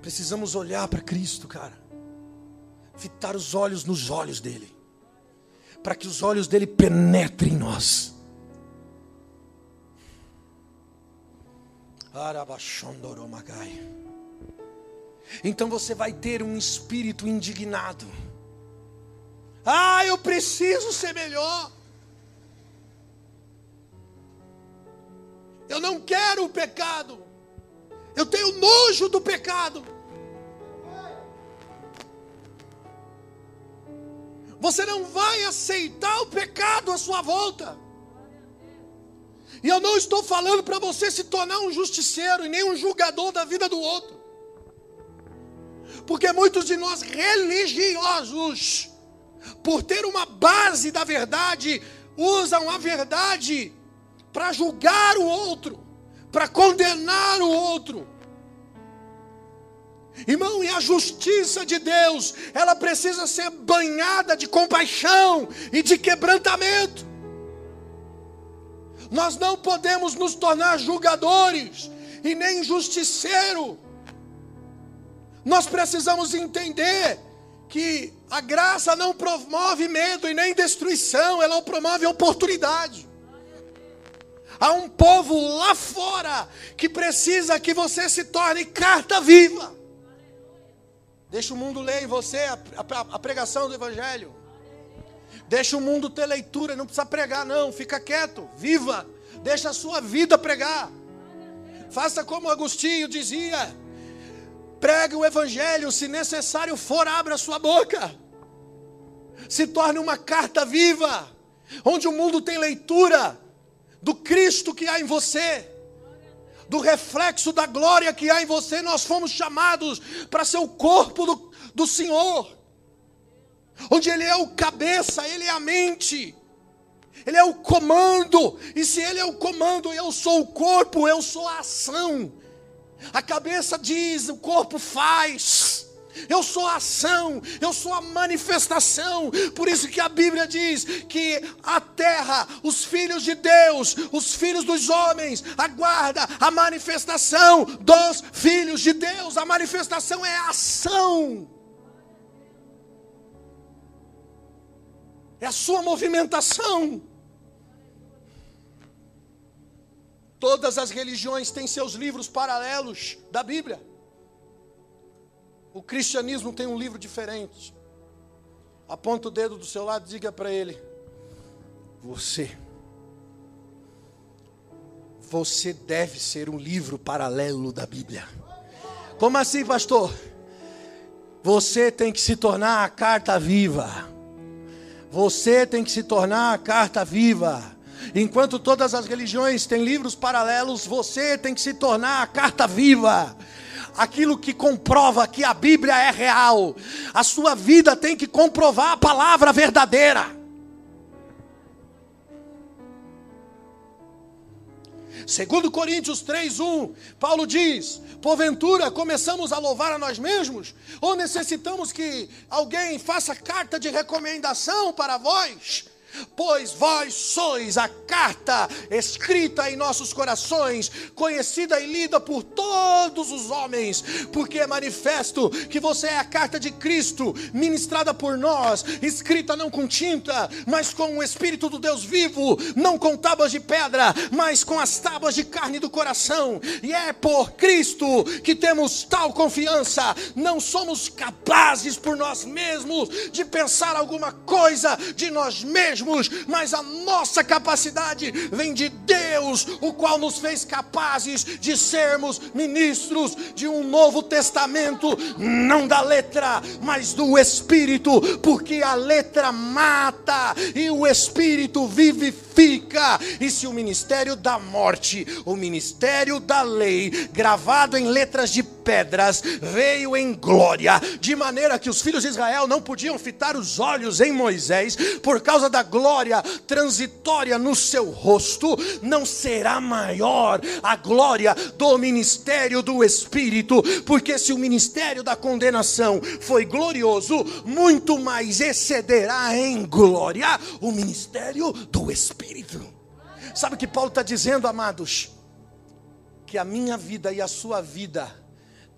Precisamos olhar para Cristo, cara fitar os olhos nos olhos dele, para que os olhos dele penetrem em nós. Então você vai ter um espírito indignado. Ah, eu preciso ser melhor. Eu não quero o pecado. Eu tenho nojo do pecado. Você não vai aceitar o pecado à sua volta. E eu não estou falando para você se tornar um justiceiro e nem um julgador da vida do outro. Porque muitos de nós religiosos, por ter uma base da verdade, usam a verdade para julgar o outro, para condenar o outro. Irmão, e a justiça de Deus, ela precisa ser banhada de compaixão e de quebrantamento. Nós não podemos nos tornar julgadores e nem justiceiro. Nós precisamos entender que a graça não promove medo e nem destruição, ela promove oportunidade. Há um povo lá fora que precisa que você se torne carta viva. Deixa o mundo ler em você a, a, a pregação do Evangelho. Deixa o mundo ter leitura, não precisa pregar, não. Fica quieto, viva. Deixa a sua vida pregar. Faça como Agostinho dizia: pregue o Evangelho, se necessário for, abra a sua boca. Se torne uma carta viva, onde o mundo tem leitura do Cristo que há em você do reflexo da glória que há em você, nós fomos chamados para ser o corpo do, do Senhor, onde Ele é o cabeça, Ele é a mente, Ele é o comando. E se Ele é o comando, eu sou o corpo, eu sou a ação. A cabeça diz, o corpo faz. Eu sou a ação, eu sou a manifestação. Por isso que a Bíblia diz que a terra, os filhos de Deus, os filhos dos homens, aguarda a manifestação dos filhos de Deus. A manifestação é a ação. É a sua movimentação. Todas as religiões têm seus livros paralelos da Bíblia. O cristianismo tem um livro diferente. Aponta o dedo do seu lado e diga para ele: Você, você deve ser um livro paralelo da Bíblia. Como assim, pastor? Você tem que se tornar a carta viva. Você tem que se tornar a carta viva. Enquanto todas as religiões têm livros paralelos, você tem que se tornar a carta viva. Aquilo que comprova que a Bíblia é real. A sua vida tem que comprovar a palavra verdadeira. Segundo Coríntios 3:1, Paulo diz: "Porventura começamos a louvar a nós mesmos ou necessitamos que alguém faça carta de recomendação para vós?" Pois vós sois a carta escrita em nossos corações, conhecida e lida por todos os homens, porque é manifesto que você é a carta de Cristo, ministrada por nós, escrita não com tinta, mas com o Espírito do Deus vivo, não com tábuas de pedra, mas com as tábuas de carne do coração. E é por Cristo que temos tal confiança, não somos capazes por nós mesmos de pensar alguma coisa de nós mesmos mesmos, mas a nossa capacidade vem de Deus, o qual nos fez capazes de sermos ministros de um novo testamento, não da letra, mas do Espírito, porque a letra mata e o Espírito vivifica. E se o ministério da morte, o ministério da lei, gravado em letras de pedras, veio em glória, de maneira que os filhos de Israel não podiam fitar os olhos em Moisés, por causa da glória transitória no seu rosto, não será maior a glória do ministério do Espírito, porque se o ministério da condenação foi glorioso, muito mais excederá em glória o ministério do Espírito. Sabe o que Paulo está dizendo, amados? Que a minha vida e a sua vida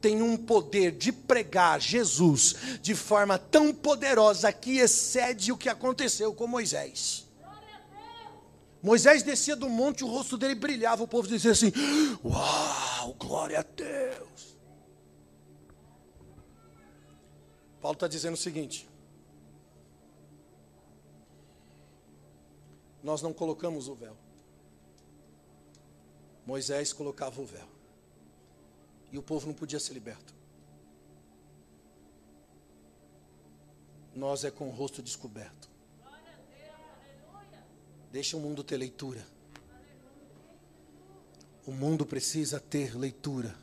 tem um poder de pregar Jesus de forma tão poderosa que excede o que aconteceu com Moisés. Moisés descia do monte, o rosto dele brilhava, o povo dizia assim: Uau, glória a Deus. Paulo está dizendo o seguinte: Nós não colocamos o véu, Moisés colocava o véu e o povo não podia ser liberto. Nós é com o rosto descoberto. Deixa o mundo ter leitura. O mundo precisa ter leitura.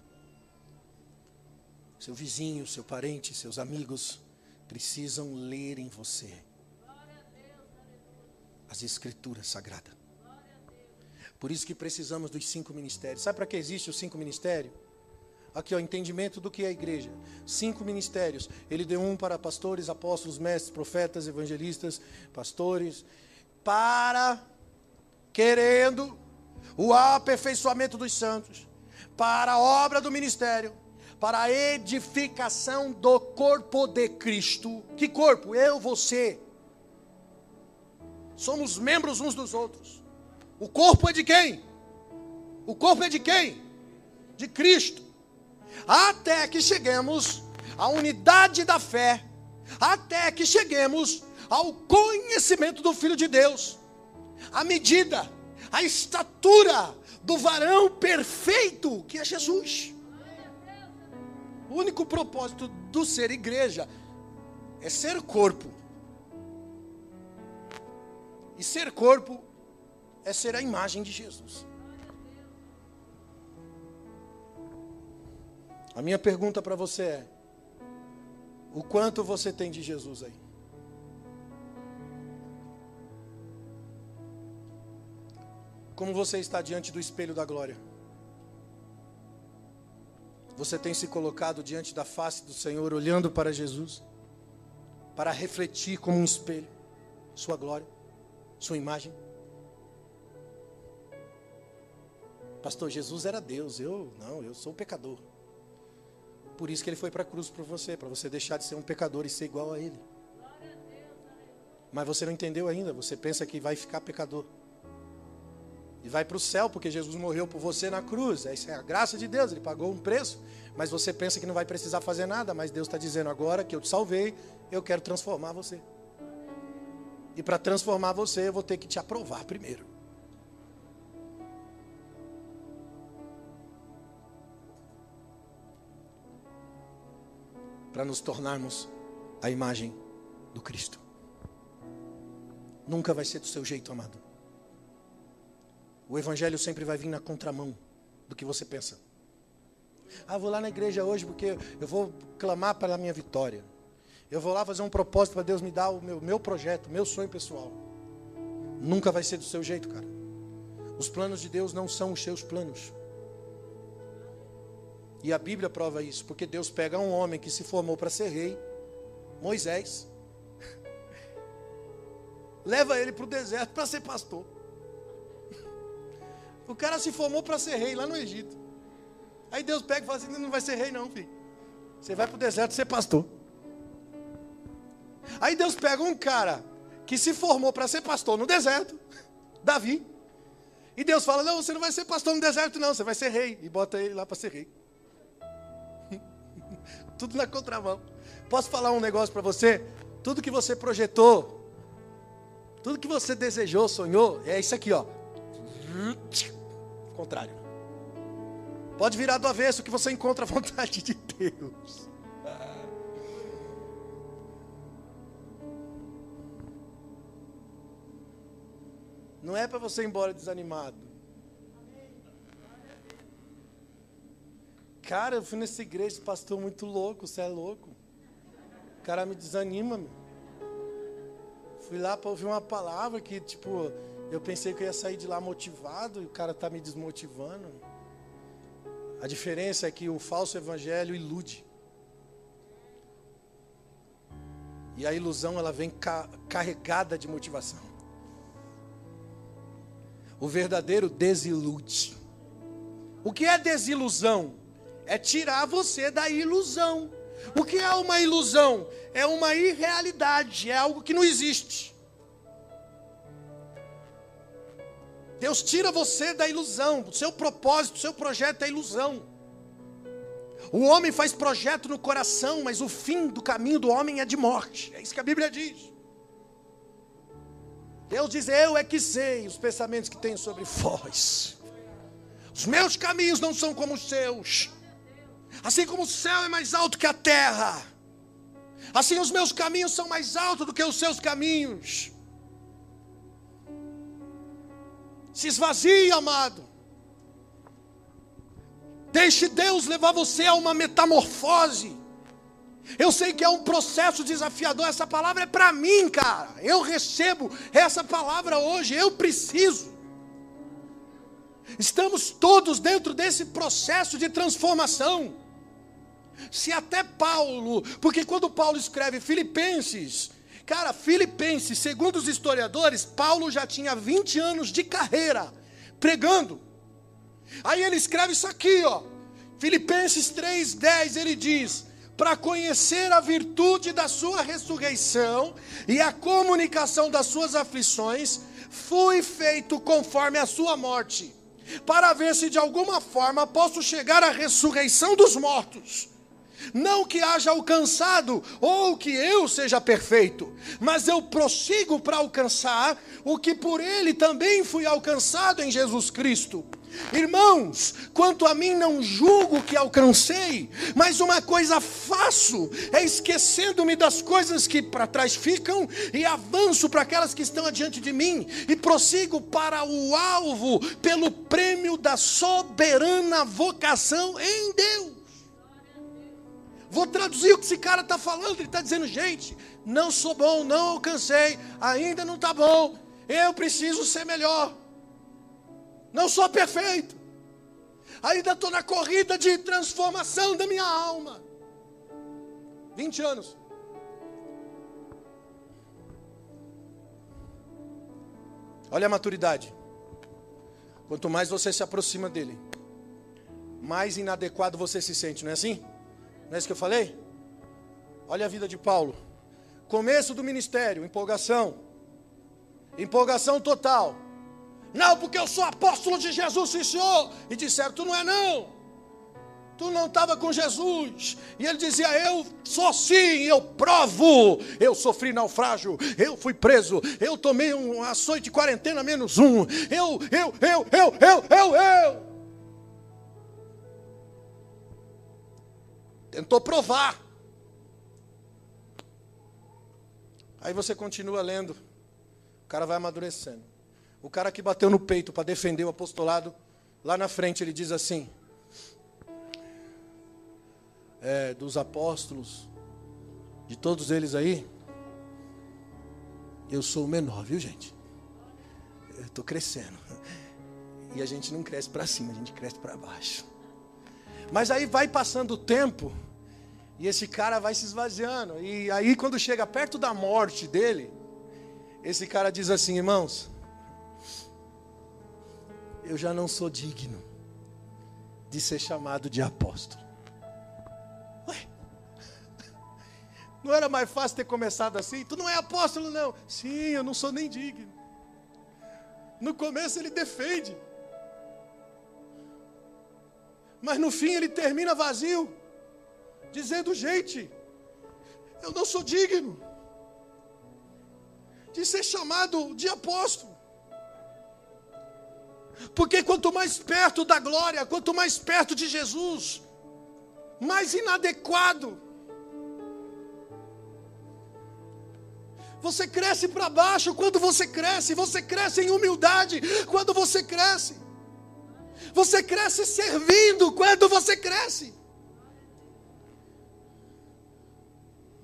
Seu vizinho, seu parente, seus amigos precisam ler em você as escrituras sagradas. Por isso que precisamos dos cinco ministérios. Sabe para que existe os cinco ministérios? Aqui, o entendimento do que é a igreja. Cinco ministérios. Ele deu um para pastores, apóstolos, mestres, profetas, evangelistas, pastores, para querendo o aperfeiçoamento dos santos, para a obra do ministério, para a edificação do corpo de Cristo. Que corpo? Eu, você. Somos membros uns dos outros. O corpo é de quem? O corpo é de quem? De Cristo até que cheguemos à unidade da fé, até que cheguemos ao conhecimento do Filho de Deus, a medida, a estatura do varão perfeito que é Jesus. O único propósito do ser igreja é ser corpo. E ser corpo é ser a imagem de Jesus. A minha pergunta para você é: o quanto você tem de Jesus aí? Como você está diante do espelho da glória? Você tem se colocado diante da face do Senhor, olhando para Jesus, para refletir como um espelho Sua glória, Sua imagem? Pastor, Jesus era Deus, eu não, eu sou pecador. Por isso que ele foi para a cruz por você, para você deixar de ser um pecador e ser igual a ele. Mas você não entendeu ainda, você pensa que vai ficar pecador e vai para o céu, porque Jesus morreu por você na cruz. Essa é a graça de Deus, Ele pagou um preço. Mas você pensa que não vai precisar fazer nada, mas Deus está dizendo agora que eu te salvei, eu quero transformar você. E para transformar você, eu vou ter que te aprovar primeiro. Para nos tornarmos a imagem do Cristo. Nunca vai ser do seu jeito, amado. O evangelho sempre vai vir na contramão do que você pensa. Ah, vou lá na igreja hoje porque eu vou clamar pela minha vitória. Eu vou lá fazer um propósito para Deus me dar o meu, meu projeto, meu sonho pessoal. Nunca vai ser do seu jeito, cara. Os planos de Deus não são os seus planos. E a Bíblia prova isso, porque Deus pega um homem que se formou para ser rei, Moisés, <laughs> leva ele para o deserto para ser pastor. O cara se formou para ser rei lá no Egito. Aí Deus pega e fala assim: não vai ser rei, não, filho. Você vai para o deserto ser pastor. Aí Deus pega um cara que se formou para ser pastor no deserto, Davi. E Deus fala: não, você não vai ser pastor no deserto, não, você vai ser rei. E bota ele lá para ser rei. <laughs> Tudo na contramão. Posso falar um negócio para você? Tudo que você projetou, tudo que você desejou, sonhou, é isso aqui, ó contrário. Pode virar do avesso que você encontra a vontade de Deus. Não é para você ir embora desanimado. Cara, eu fui nessa igreja, pastor muito louco, você é louco. O cara me desanima, meu. Fui lá para ouvir uma palavra que, tipo, eu pensei que eu ia sair de lá motivado e o cara está me desmotivando. A diferença é que o falso evangelho ilude. E a ilusão ela vem ca carregada de motivação. O verdadeiro desilude. O que é desilusão? É tirar você da ilusão. O que é uma ilusão? É uma irrealidade, é algo que não existe. Deus tira você da ilusão, o seu propósito, o seu projeto é ilusão. O homem faz projeto no coração, mas o fim do caminho do homem é de morte. É isso que a Bíblia diz. Deus diz: Eu é que sei os pensamentos que tenho sobre vós. Os meus caminhos não são como os seus. Assim como o céu é mais alto que a terra, assim os meus caminhos são mais altos do que os seus caminhos. Se esvazie, amado. Deixe Deus levar você a uma metamorfose. Eu sei que é um processo desafiador. Essa palavra é para mim, cara. Eu recebo essa palavra hoje. Eu preciso. Estamos todos dentro desse processo de transformação. Se até Paulo, porque quando Paulo escreve Filipenses, Cara, Filipenses, segundo os historiadores, Paulo já tinha 20 anos de carreira pregando. Aí ele escreve isso aqui, ó. Filipenses 3:10, ele diz: "Para conhecer a virtude da sua ressurreição e a comunicação das suas aflições, fui feito conforme a sua morte, para ver se de alguma forma posso chegar à ressurreição dos mortos." Não que haja alcançado ou que eu seja perfeito, mas eu prossigo para alcançar o que por ele também fui alcançado em Jesus Cristo. Irmãos, quanto a mim não julgo que alcancei, mas uma coisa faço, é esquecendo-me das coisas que para trás ficam e avanço para aquelas que estão adiante de mim e prossigo para o alvo pelo prêmio da soberana vocação em Deus. Vou traduzir o que esse cara está falando. Ele está dizendo, gente, não sou bom, não alcancei, ainda não está bom. Eu preciso ser melhor. Não sou perfeito. Ainda estou na corrida de transformação da minha alma. 20 anos. Olha a maturidade. Quanto mais você se aproxima dele, mais inadequado você se sente, não é assim? Não é isso que eu falei? Olha a vida de Paulo. Começo do ministério, empolgação. Empolgação total. Não, porque eu sou apóstolo de Jesus, sim, senhor. E disseram, tu não é não. Tu não estava com Jesus. E ele dizia: Eu sou sim, eu provo. Eu sofri naufrágio, eu fui preso, eu tomei um açoite de quarentena menos um. Eu, eu, eu, eu, eu, eu, eu. Tentou provar. Aí você continua lendo. O cara vai amadurecendo. O cara que bateu no peito para defender o apostolado, lá na frente ele diz assim: é, dos apóstolos, de todos eles aí, eu sou o menor, viu gente? Eu estou crescendo. E a gente não cresce para cima, a gente cresce para baixo. Mas aí vai passando o tempo, e esse cara vai se esvaziando. E aí, quando chega perto da morte dele, esse cara diz assim: irmãos, eu já não sou digno de ser chamado de apóstolo. Não era mais fácil ter começado assim? Tu não é apóstolo, não. Sim, eu não sou nem digno. No começo ele defende. Mas no fim ele termina vazio, dizendo: gente, eu não sou digno de ser chamado de apóstolo. Porque quanto mais perto da glória, quanto mais perto de Jesus, mais inadequado Você cresce para baixo quando você cresce, você cresce em humildade quando você cresce. Você cresce servindo quando você cresce.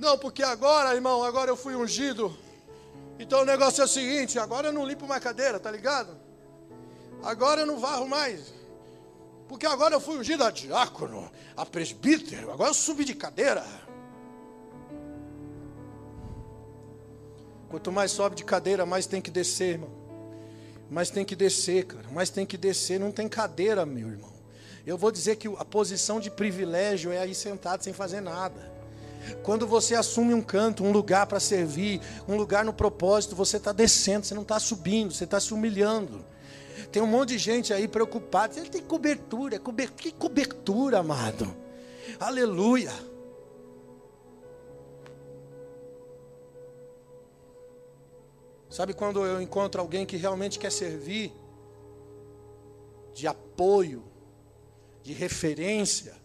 Não, porque agora, irmão, agora eu fui ungido. Então o negócio é o seguinte: agora eu não limpo mais cadeira, tá ligado? Agora eu não varro mais. Porque agora eu fui ungido a diácono, a presbítero, agora eu subi de cadeira. Quanto mais sobe de cadeira, mais tem que descer, irmão. Mais tem que descer, cara. Mais tem que descer. Não tem cadeira, meu irmão. Eu vou dizer que a posição de privilégio é aí sentado sem fazer nada. Quando você assume um canto, um lugar para servir, um lugar no propósito, você está descendo, você não está subindo, você está se humilhando. Tem um monte de gente aí preocupada. Ele tem cobertura, cobertura. Que cobertura, amado? Aleluia. Sabe quando eu encontro alguém que realmente quer servir, de apoio, de referência,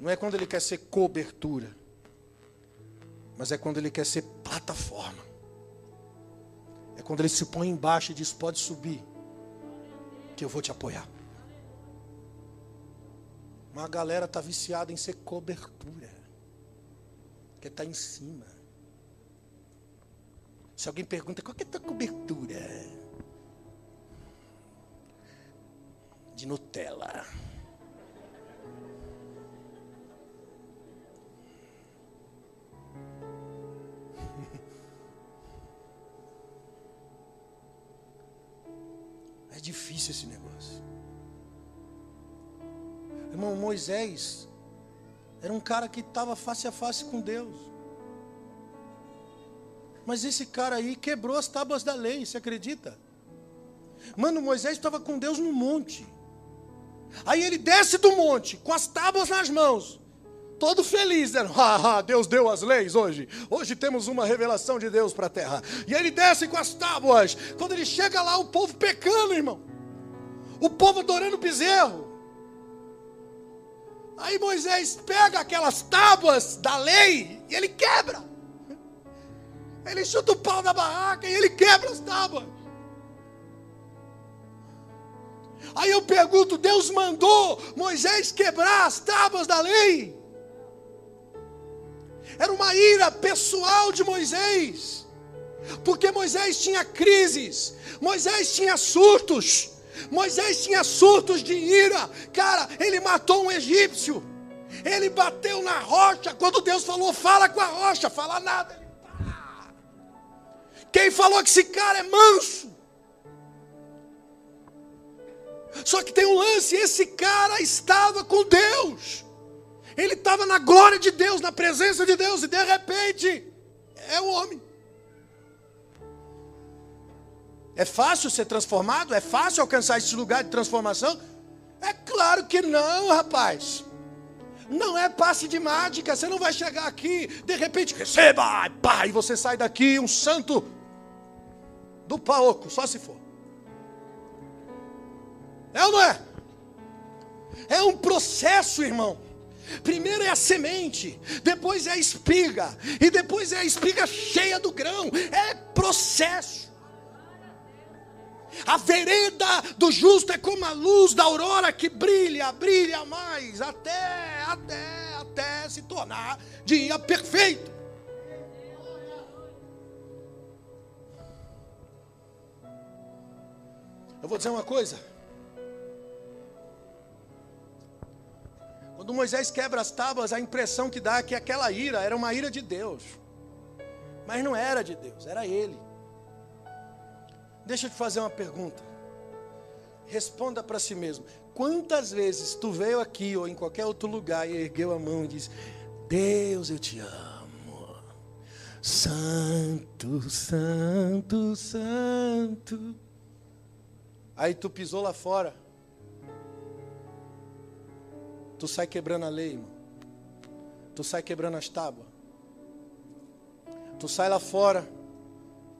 não é quando ele quer ser cobertura, mas é quando ele quer ser plataforma. É quando ele se põe embaixo e diz: pode subir, que eu vou te apoiar. Uma galera está viciada em ser cobertura, quer estar tá em cima. Se alguém pergunta qual é a tua cobertura? De Nutella. É difícil esse negócio. Irmão, Moisés era um cara que estava face a face com Deus. Mas esse cara aí quebrou as tábuas da lei, você acredita? Mano, Moisés estava com Deus no monte. Aí ele desce do monte com as tábuas nas mãos, todo feliz, dizendo: ah, Deus deu as leis hoje. Hoje temos uma revelação de Deus para a terra. E ele desce com as tábuas. Quando ele chega lá, o povo pecando, irmão. O povo adorando bezerro. Aí Moisés pega aquelas tábuas da lei e ele quebra. Ele chuta o pau da barraca e ele quebra as tábuas. Aí eu pergunto: Deus mandou Moisés quebrar as tábuas da lei? Era uma ira pessoal de Moisés. Porque Moisés tinha crises, Moisés tinha surtos, Moisés tinha surtos de ira. Cara, ele matou um egípcio. Ele bateu na rocha. Quando Deus falou, fala com a rocha, fala nada. Quem falou que esse cara é manso? Só que tem um lance: esse cara estava com Deus. Ele estava na glória de Deus, na presença de Deus, e de repente é o homem. É fácil ser transformado? É fácil alcançar esse lugar de transformação? É claro que não, rapaz. Não é passe de mágica. Você não vai chegar aqui, de repente, receba, pá, e você sai daqui um santo do paoco, só se for. É ou não é? É um processo, irmão. Primeiro é a semente, depois é a espiga, e depois é a espiga cheia do grão. É processo. A vereda do justo é como a luz da aurora que brilha, brilha mais, até, até, até se tornar dia perfeito. Eu vou dizer uma coisa. Quando Moisés quebra as tábuas, a impressão que dá é que aquela ira era uma ira de Deus. Mas não era de Deus, era ele. Deixa eu te fazer uma pergunta. Responda para si mesmo. Quantas vezes tu veio aqui ou em qualquer outro lugar e ergueu a mão e disse: Deus, eu te amo. Santo, santo, santo. Aí tu pisou lá fora. Tu sai quebrando a lei, irmão. Tu sai quebrando as tábuas. Tu sai lá fora.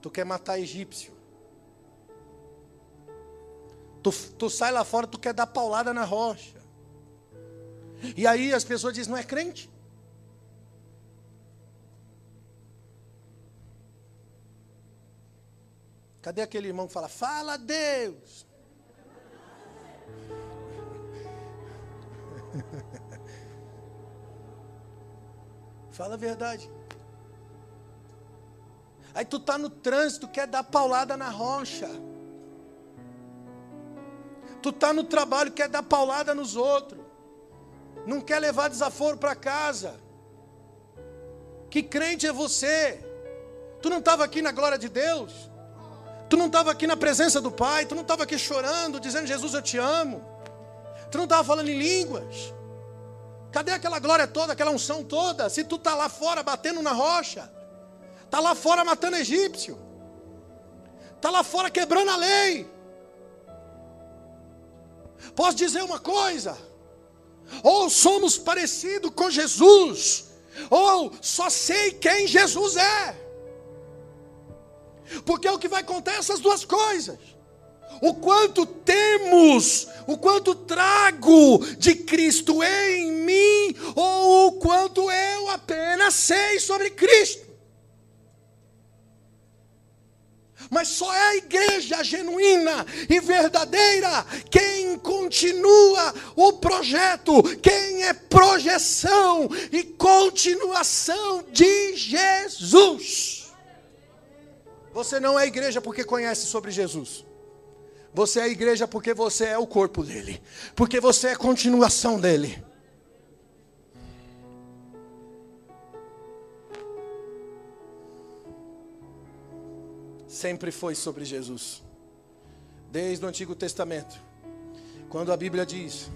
Tu quer matar egípcio. Tu, tu sai lá fora, tu quer dar paulada na rocha. E aí as pessoas dizem, não é crente? Cadê aquele irmão que fala, fala Deus? <laughs> fala a verdade. Aí tu tá no trânsito, quer dar paulada na rocha. Tu está no trabalho, quer dar paulada nos outros. Não quer levar desaforo para casa. Que crente é você? Tu não estava aqui na glória de Deus? Tu não estava aqui na presença do Pai? Tu não estava aqui chorando, dizendo Jesus eu te amo? Tu não estava falando em línguas? Cadê aquela glória toda, aquela unção toda? Se tu está lá fora batendo na rocha, está lá fora matando egípcio, está lá fora quebrando a lei. Posso dizer uma coisa? Ou somos parecidos com Jesus, ou só sei quem Jesus é. Porque é o que vai contar essas duas coisas. O quanto temos, o quanto trago de Cristo em mim, ou o quanto eu apenas sei sobre Cristo. mas só é a igreja genuína e verdadeira quem continua o projeto, quem é projeção e continuação de Jesus. Você não é igreja porque conhece sobre Jesus. Você é igreja porque você é o corpo dele, porque você é continuação dele. sempre foi sobre Jesus. Desde o Antigo Testamento, quando a Bíblia diz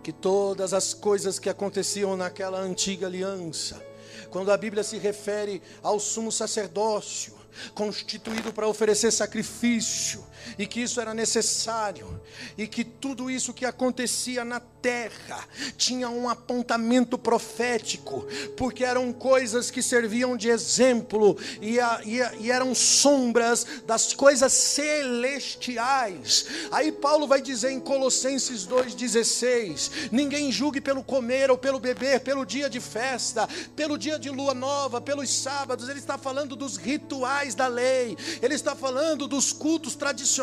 que todas as coisas que aconteciam naquela antiga aliança, quando a Bíblia se refere ao sumo sacerdócio, constituído para oferecer sacrifício, e que isso era necessário, e que tudo isso que acontecia na terra tinha um apontamento profético, porque eram coisas que serviam de exemplo e, a, e, a, e eram sombras das coisas celestiais. Aí Paulo vai dizer em Colossenses 2,16: ninguém julgue pelo comer ou pelo beber, pelo dia de festa, pelo dia de lua nova, pelos sábados, ele está falando dos rituais da lei, ele está falando dos cultos tradicionais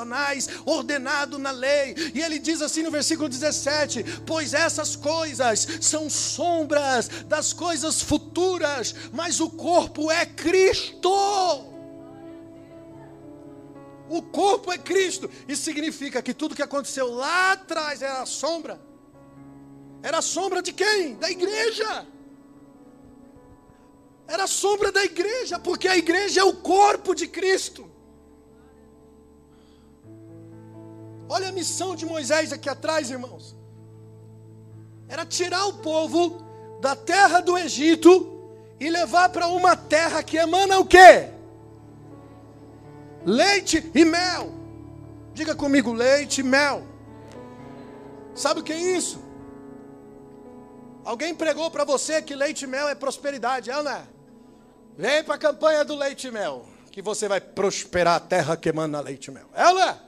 ordenados na lei, e ele diz assim no versículo 17: pois essas coisas são sombras das coisas futuras, mas o corpo é Cristo. O corpo é Cristo. Isso significa que tudo que aconteceu lá atrás era a sombra. Era a sombra de quem? Da igreja. Era a sombra da igreja, porque a igreja é o corpo de Cristo. Olha a missão de Moisés aqui atrás, irmãos. Era tirar o povo da terra do Egito e levar para uma terra que emana o quê? Leite e mel. Diga comigo, leite e mel. Sabe o que é isso? Alguém pregou para você que leite e mel é prosperidade, é ou não é? Vem para a campanha do leite e mel, que você vai prosperar a terra que emana leite e mel. É ou não é?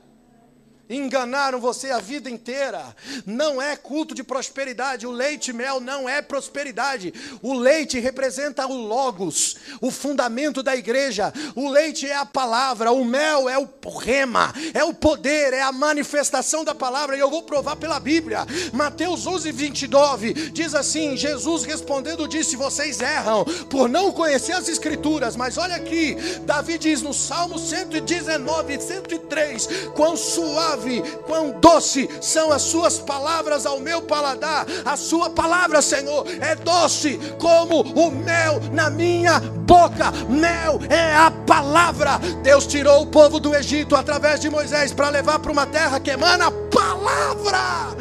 Enganaram você a vida inteira. Não é culto de prosperidade. O leite mel não é prosperidade. O leite representa o Logos, o fundamento da igreja. O leite é a palavra. O mel é o rema, é o poder, é a manifestação da palavra. E eu vou provar pela Bíblia. Mateus 11, 29 diz assim: Jesus respondendo disse: Vocês erram por não conhecer as Escrituras. Mas olha aqui, Davi diz no Salmo 119, 103: Quão suave suave, quão doce são as suas palavras ao meu paladar. A sua palavra, Senhor, é doce como o mel na minha boca. Mel é a palavra. Deus tirou o povo do Egito através de Moisés para levar para uma terra que emana palavra.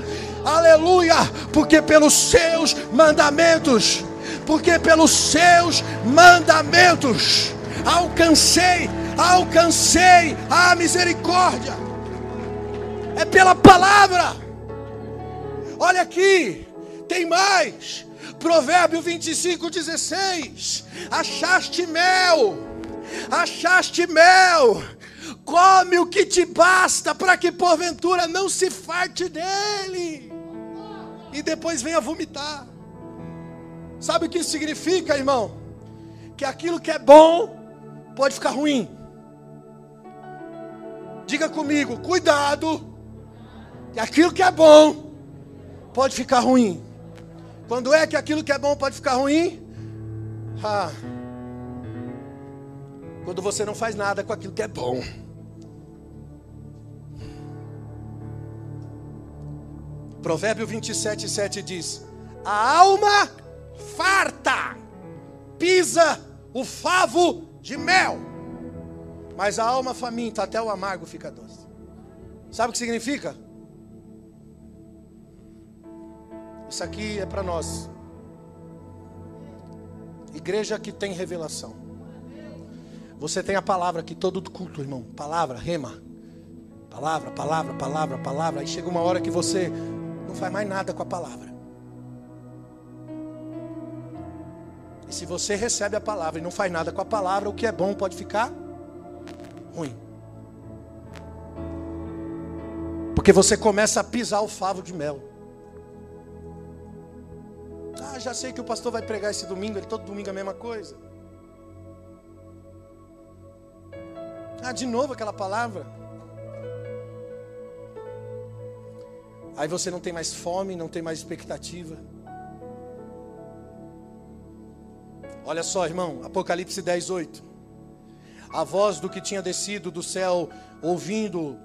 Aleluia, porque pelos seus mandamentos, porque pelos seus mandamentos alcancei, alcancei a misericórdia é pela palavra. Olha aqui, tem mais. Provérbio 25, 16. Achaste mel, achaste mel. Come o que te basta, para que porventura não se farte dele. E depois venha vomitar. Sabe o que isso significa, irmão? Que aquilo que é bom pode ficar ruim. Diga comigo, cuidado que aquilo que é bom pode ficar ruim. Quando é que aquilo que é bom pode ficar ruim? Ah, quando você não faz nada com aquilo que é bom. Provérbio 27, 7 diz: A alma farta pisa o favo de mel, mas a alma faminta até o amargo fica doce. Sabe o que significa? Isso aqui é para nós. Igreja que tem revelação. Você tem a palavra aqui todo do culto, irmão. Palavra, rema. Palavra, palavra, palavra, palavra. Aí chega uma hora que você não faz mais nada com a palavra. E se você recebe a palavra e não faz nada com a palavra, o que é bom pode ficar ruim. Porque você começa a pisar o favo de mel. Ah, já sei que o pastor vai pregar esse domingo, ele todo domingo é a mesma coisa. Ah, de novo aquela palavra. Aí você não tem mais fome, não tem mais expectativa. Olha só, irmão, Apocalipse 10, 8. A voz do que tinha descido do céu, ouvindo,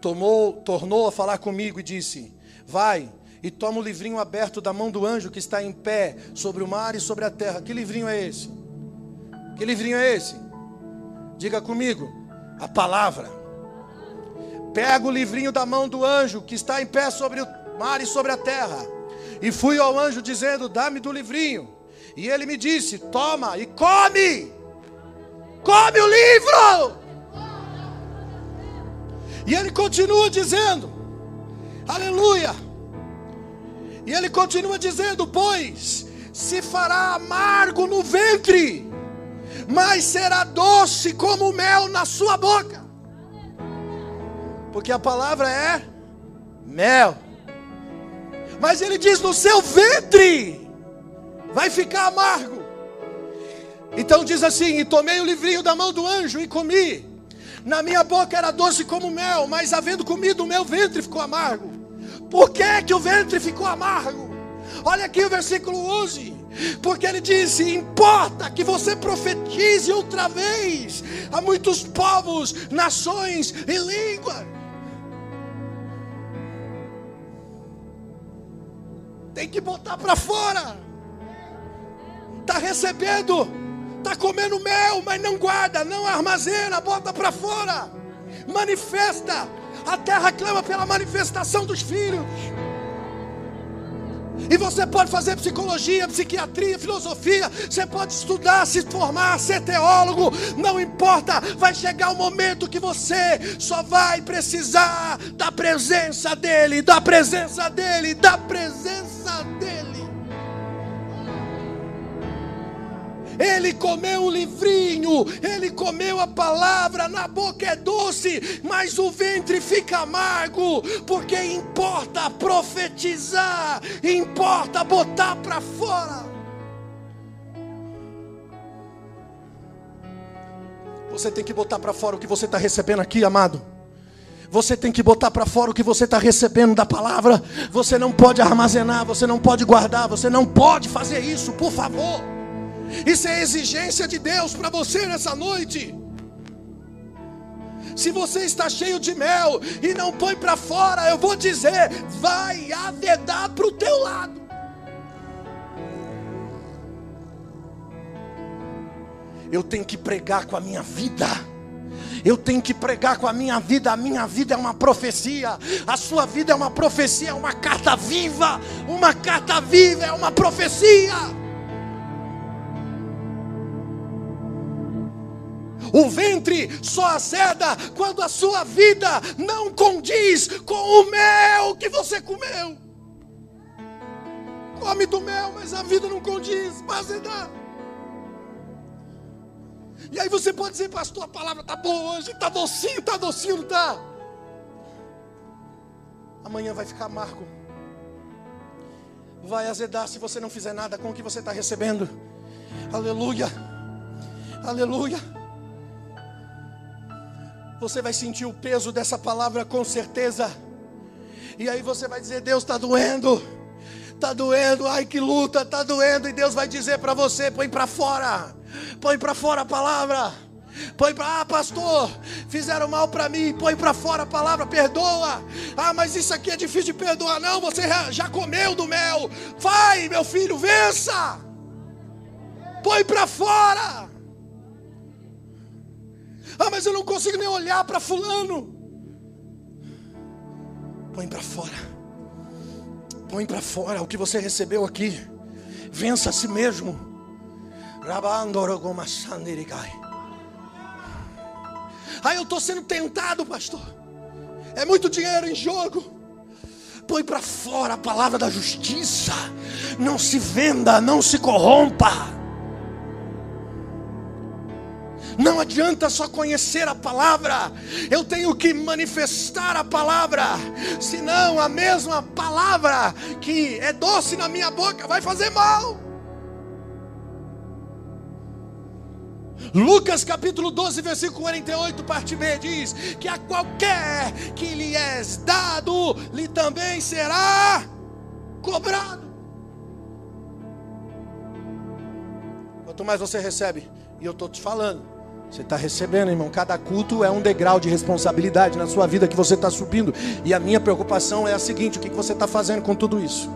tomou, tornou a falar comigo e disse: Vai, e toma o livrinho aberto da mão do anjo que está em pé sobre o mar e sobre a terra. Que livrinho é esse? Que livrinho é esse? Diga comigo, a palavra. Pega o livrinho da mão do anjo que está em pé sobre o mar e sobre a terra. E fui ao anjo dizendo: Dá-me do livrinho. E ele me disse: Toma e come. Come o livro. E ele continua dizendo: Aleluia. E ele continua dizendo: Pois se fará amargo no ventre, mas será doce como mel na sua boca. Porque a palavra é mel. Mas ele diz: No seu ventre vai ficar amargo. Então diz assim: E tomei o livrinho da mão do anjo e comi. Na minha boca era doce como mel, mas havendo comido, o meu ventre ficou amargo. Por que, que o ventre ficou amargo? Olha aqui o versículo 11. Porque ele disse: importa que você profetize outra vez a muitos povos, nações e línguas. Tem que botar para fora. Está recebendo, está comendo mel, mas não guarda, não armazena, bota para fora. Manifesta. A terra clama pela manifestação dos filhos. E você pode fazer psicologia, psiquiatria, filosofia, você pode estudar, se formar, ser teólogo, não importa, vai chegar o momento que você só vai precisar da presença dEle, da presença dEle, da presença dEle. Ele comeu um livrinho, ele comeu a palavra, na boca é doce, mas o ventre fica amargo, porque importa profetizar, importa botar para fora. Você tem que botar para fora o que você está recebendo aqui, amado. Você tem que botar para fora o que você está recebendo da palavra. Você não pode armazenar, você não pode guardar, você não pode fazer isso, por favor. Isso é exigência de Deus para você nessa noite. Se você está cheio de mel e não põe para fora, eu vou dizer, vai avedar para o teu lado. Eu tenho que pregar com a minha vida. Eu tenho que pregar com a minha vida. A minha vida é uma profecia. A sua vida é uma profecia, é uma carta viva. Uma carta viva é uma profecia. O ventre só aceda quando a sua vida não condiz com o mel que você comeu. Come do mel, mas a vida não condiz, azedar. E aí você pode dizer, pastor, a palavra está boa hoje, está docinho, está docinho, não está? Amanhã vai ficar amargo. Vai azedar se você não fizer nada com o que você está recebendo. Aleluia. Aleluia. Você vai sentir o peso dessa palavra com certeza. E aí você vai dizer: Deus está doendo, está doendo, ai que luta, está doendo. E Deus vai dizer para você: põe para fora, põe para fora a palavra. Põe para, ah, pastor, fizeram mal para mim, põe para fora a palavra, perdoa. Ah, mas isso aqui é difícil de perdoar. Não, você já comeu do mel. Vai, meu filho, vença. Põe para fora. Ah, mas eu não consigo nem olhar para Fulano. Põe para fora. Põe para fora o que você recebeu aqui. Vença a si mesmo. Ah, eu estou sendo tentado, pastor. É muito dinheiro em jogo. Põe para fora a palavra da justiça. Não se venda, não se corrompa. Não adianta só conhecer a palavra, eu tenho que manifestar a palavra, senão a mesma palavra que é doce na minha boca vai fazer mal. Lucas capítulo 12, versículo 48, parte B diz: Que a qualquer que lhe és dado, lhe também será cobrado. Quanto mais você recebe, e eu estou te falando, você está recebendo, irmão. Cada culto é um degrau de responsabilidade na sua vida que você está subindo. E a minha preocupação é a seguinte: o que você está fazendo com tudo isso?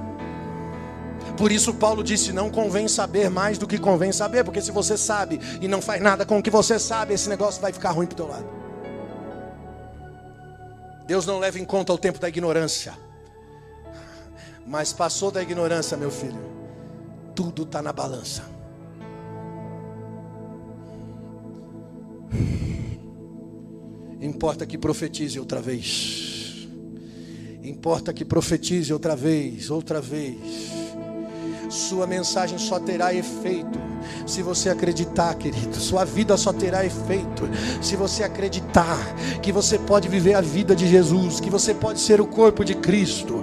Por isso, Paulo disse: não convém saber mais do que convém saber, porque se você sabe e não faz nada com o que você sabe, esse negócio vai ficar ruim para o teu lado. Deus não leva em conta o tempo da ignorância, mas passou da ignorância, meu filho, tudo está na balança. Importa que profetize outra vez. Importa que profetize outra vez, outra vez. Sua mensagem só terá efeito se você acreditar, querido. Sua vida só terá efeito se você acreditar que você pode viver a vida de Jesus, que você pode ser o corpo de Cristo.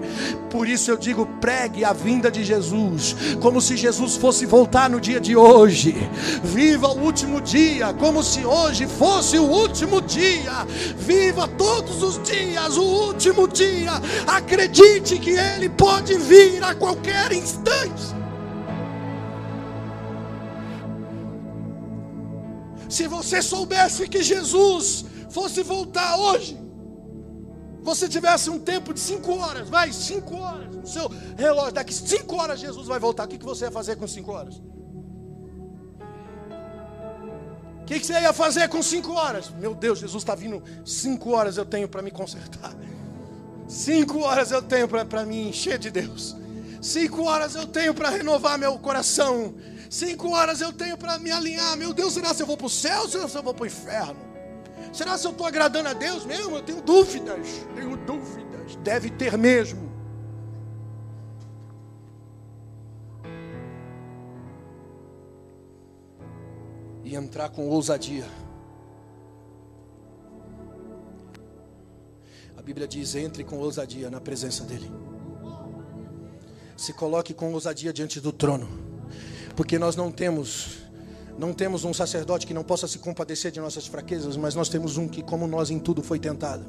Por isso eu digo: pregue a vinda de Jesus, como se Jesus fosse voltar no dia de hoje. Viva o último dia, como se hoje fosse o último dia. Viva todos os dias o último dia. Acredite que Ele pode vir a qualquer instante. Se você soubesse que Jesus fosse voltar hoje, você tivesse um tempo de cinco horas, vai, cinco horas, no seu relógio, daqui cinco horas Jesus vai voltar, o que você ia fazer com cinco horas? O que você ia fazer com cinco horas? Meu Deus, Jesus está vindo, cinco horas eu tenho para me consertar, cinco horas eu tenho para me encher de Deus, cinco horas eu tenho para renovar meu coração, cinco horas eu tenho para me alinhar, meu Deus, será se eu vou para o céu ou será se eu vou para o inferno? Será se eu estou agradando a Deus mesmo? Eu tenho dúvidas. Tenho dúvidas. Deve ter mesmo. E entrar com ousadia. A Bíblia diz: entre com ousadia na presença dEle. Se coloque com ousadia diante do trono. Porque nós não temos não temos um sacerdote que não possa se compadecer de nossas fraquezas, mas nós temos um que, como nós em tudo, foi tentado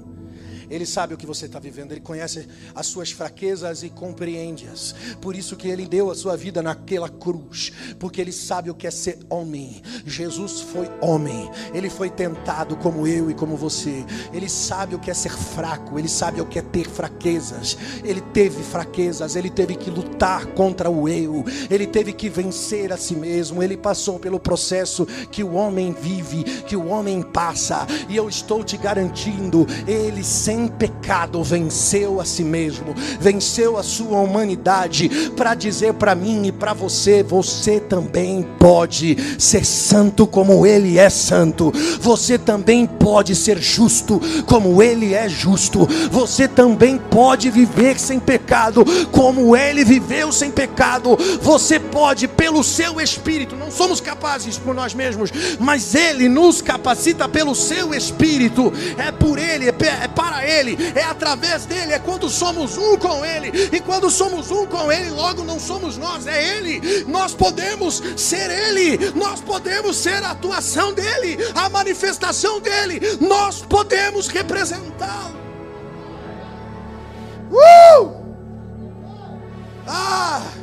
ele sabe o que você está vivendo, Ele conhece as suas fraquezas e compreende-as. Por isso que Ele deu a sua vida naquela cruz, porque Ele sabe o que é ser homem. Jesus foi homem, Ele foi tentado como eu e como você. Ele sabe o que é ser fraco, Ele sabe o que é ter fraquezas. Ele teve fraquezas, Ele teve que lutar contra o eu, Ele teve que vencer a si mesmo. Ele passou pelo processo que o homem vive, que o homem passa, e eu estou te garantindo, Ele sempre sem pecado venceu a si mesmo, venceu a sua humanidade para dizer para mim e para você: você também pode ser santo como Ele é santo, você também pode ser justo como Ele é justo, você também pode viver sem pecado como Ele viveu sem pecado, você pode, pelo seu Espírito, não somos capazes por nós mesmos, mas Ele nos capacita pelo seu Espírito, é por Ele, é para ele, é através dele, é quando somos um com ele. E quando somos um com ele, logo não somos nós, é ele. Nós podemos ser ele, nós podemos ser a atuação dele, a manifestação dele, nós podemos representá-lo. Uh! Ah!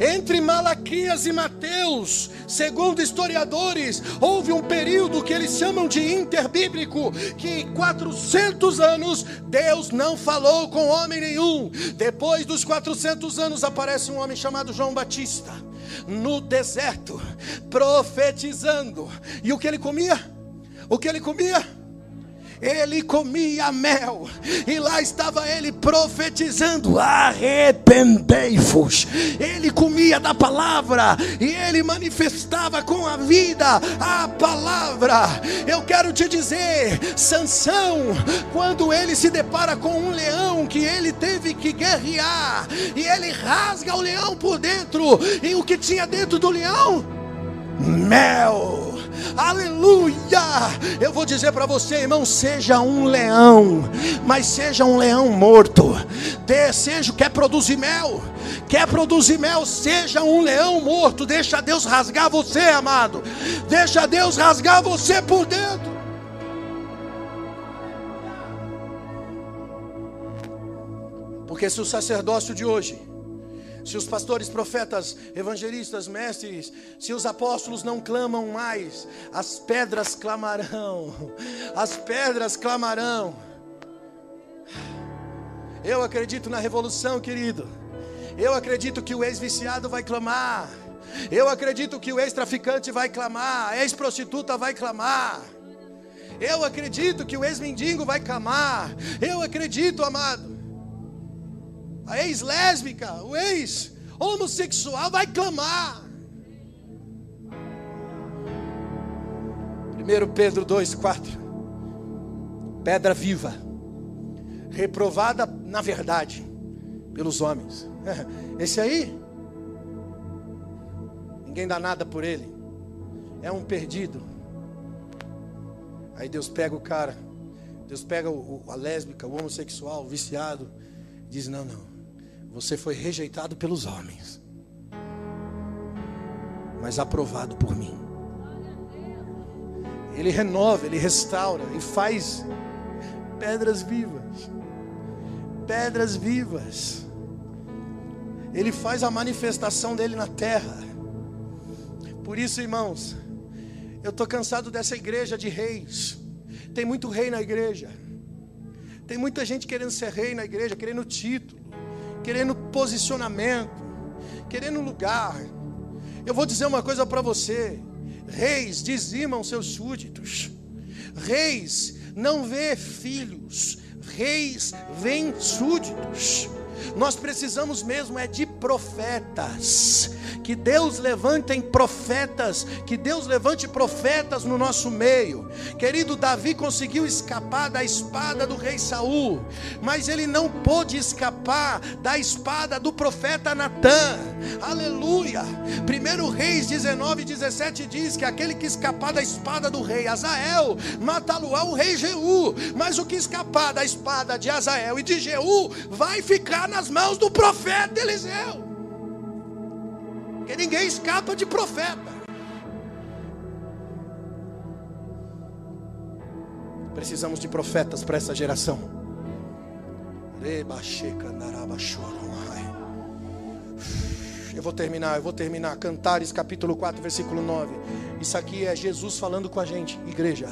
Entre Malaquias e Mateus, segundo historiadores, houve um período que eles chamam de interbíblico, que 400 anos Deus não falou com homem nenhum. Depois dos 400 anos aparece um homem chamado João Batista no deserto, profetizando. E o que ele comia? O que ele comia? Ele comia mel, e lá estava ele profetizando: arrependei-vos. Ele comia da palavra, e ele manifestava com a vida a palavra. Eu quero te dizer, Sansão, quando ele se depara com um leão que ele teve que guerrear, e ele rasga o leão por dentro, e o que tinha dentro do leão? Mel aleluia. Eu vou dizer para você, irmão, seja um leão, mas seja um leão morto. Seja, quer produzir mel, quer produzir mel, seja um leão morto. Deixa Deus rasgar você, amado. Deixa Deus rasgar você por dentro. Porque se o sacerdócio de hoje se os pastores, profetas, evangelistas, mestres, se os apóstolos não clamam mais, as pedras clamarão, as pedras clamarão. Eu acredito na revolução, querido. Eu acredito que o ex-viciado vai clamar. Eu acredito que o ex-traficante vai clamar, a ex-prostituta vai clamar. Eu acredito que o ex-mendigo vai clamar. Eu acredito, amado a ex-lésbica, o ex-homossexual vai clamar. 1 Pedro 2,4 Pedra viva, reprovada na verdade pelos homens. <laughs> Esse aí, ninguém dá nada por ele, é um perdido. Aí Deus pega o cara, Deus pega o, a lésbica, o homossexual, o viciado, diz: não, não. Você foi rejeitado pelos homens, mas aprovado por mim. Ele renova, ele restaura e faz pedras vivas. Pedras vivas. Ele faz a manifestação dele na terra. Por isso, irmãos, eu estou cansado dessa igreja de reis. Tem muito rei na igreja. Tem muita gente querendo ser rei na igreja, querendo título, querendo posicionamento, querendo lugar. Eu vou dizer uma coisa para você: reis dizimam seus súditos, reis não vê filhos, reis vêm súditos. Nós precisamos mesmo é de profetas. Que Deus levante profetas, que Deus levante profetas no nosso meio. Querido Davi conseguiu escapar da espada do rei Saul, mas ele não pôde escapar da espada do profeta Natã. Aleluia. Primeiro Reis 19, 17 diz que aquele que escapar da espada do rei Azael, matá-lo-á o rei Jeú. Mas o que escapar da espada de Azael e de Jeú vai ficar nas mãos do profeta Eliseu. Que ninguém escapa de profeta. Precisamos de profetas para essa geração. Eu vou terminar, eu vou terminar. Cantares capítulo 4, versículo 9. Isso aqui é Jesus falando com a gente, igreja.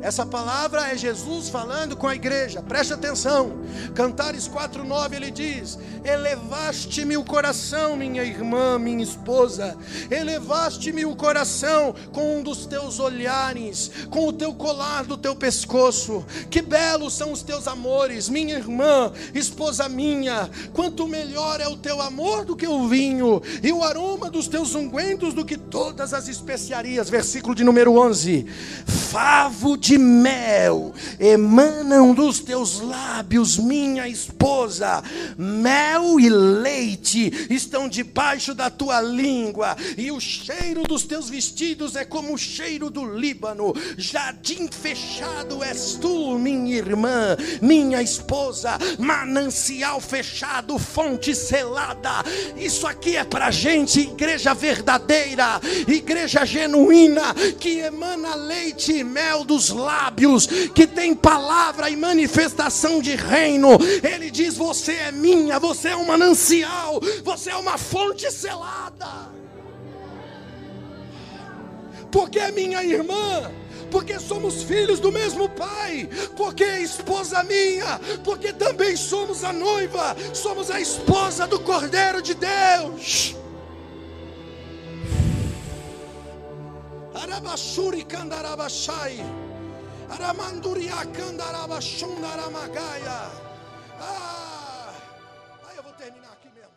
Essa palavra é Jesus falando com a igreja. Preste atenção. Cantares 4:9 ele diz: "Elevaste-me o coração, minha irmã, minha esposa. Elevaste-me o coração com um dos teus olhares, com o teu colar do teu pescoço. Que belos são os teus amores, minha irmã, esposa minha. Quanto melhor é o teu amor do que o vinho, e o aroma dos teus ungüentos do que todas as especiarias." Versículo de número 11. Favo de de mel emanam dos teus lábios, minha esposa. Mel e leite estão debaixo da tua língua, e o cheiro dos teus vestidos é como o cheiro do Líbano. Jardim fechado és tu, minha irmã, minha esposa. Manancial fechado, fonte selada. Isso aqui é para gente, igreja verdadeira, igreja genuína, que emana leite e mel dos lábios, que tem palavra e manifestação de reino. Ele diz: Você é minha, você é um manancial, você é uma fonte selada. Porque é minha irmã, porque somos filhos do mesmo pai, porque é esposa minha, porque também somos a noiva, somos a esposa do Cordeiro de Deus. Arabashuri kandarabashai. Ah, aí eu vou terminar aqui mesmo.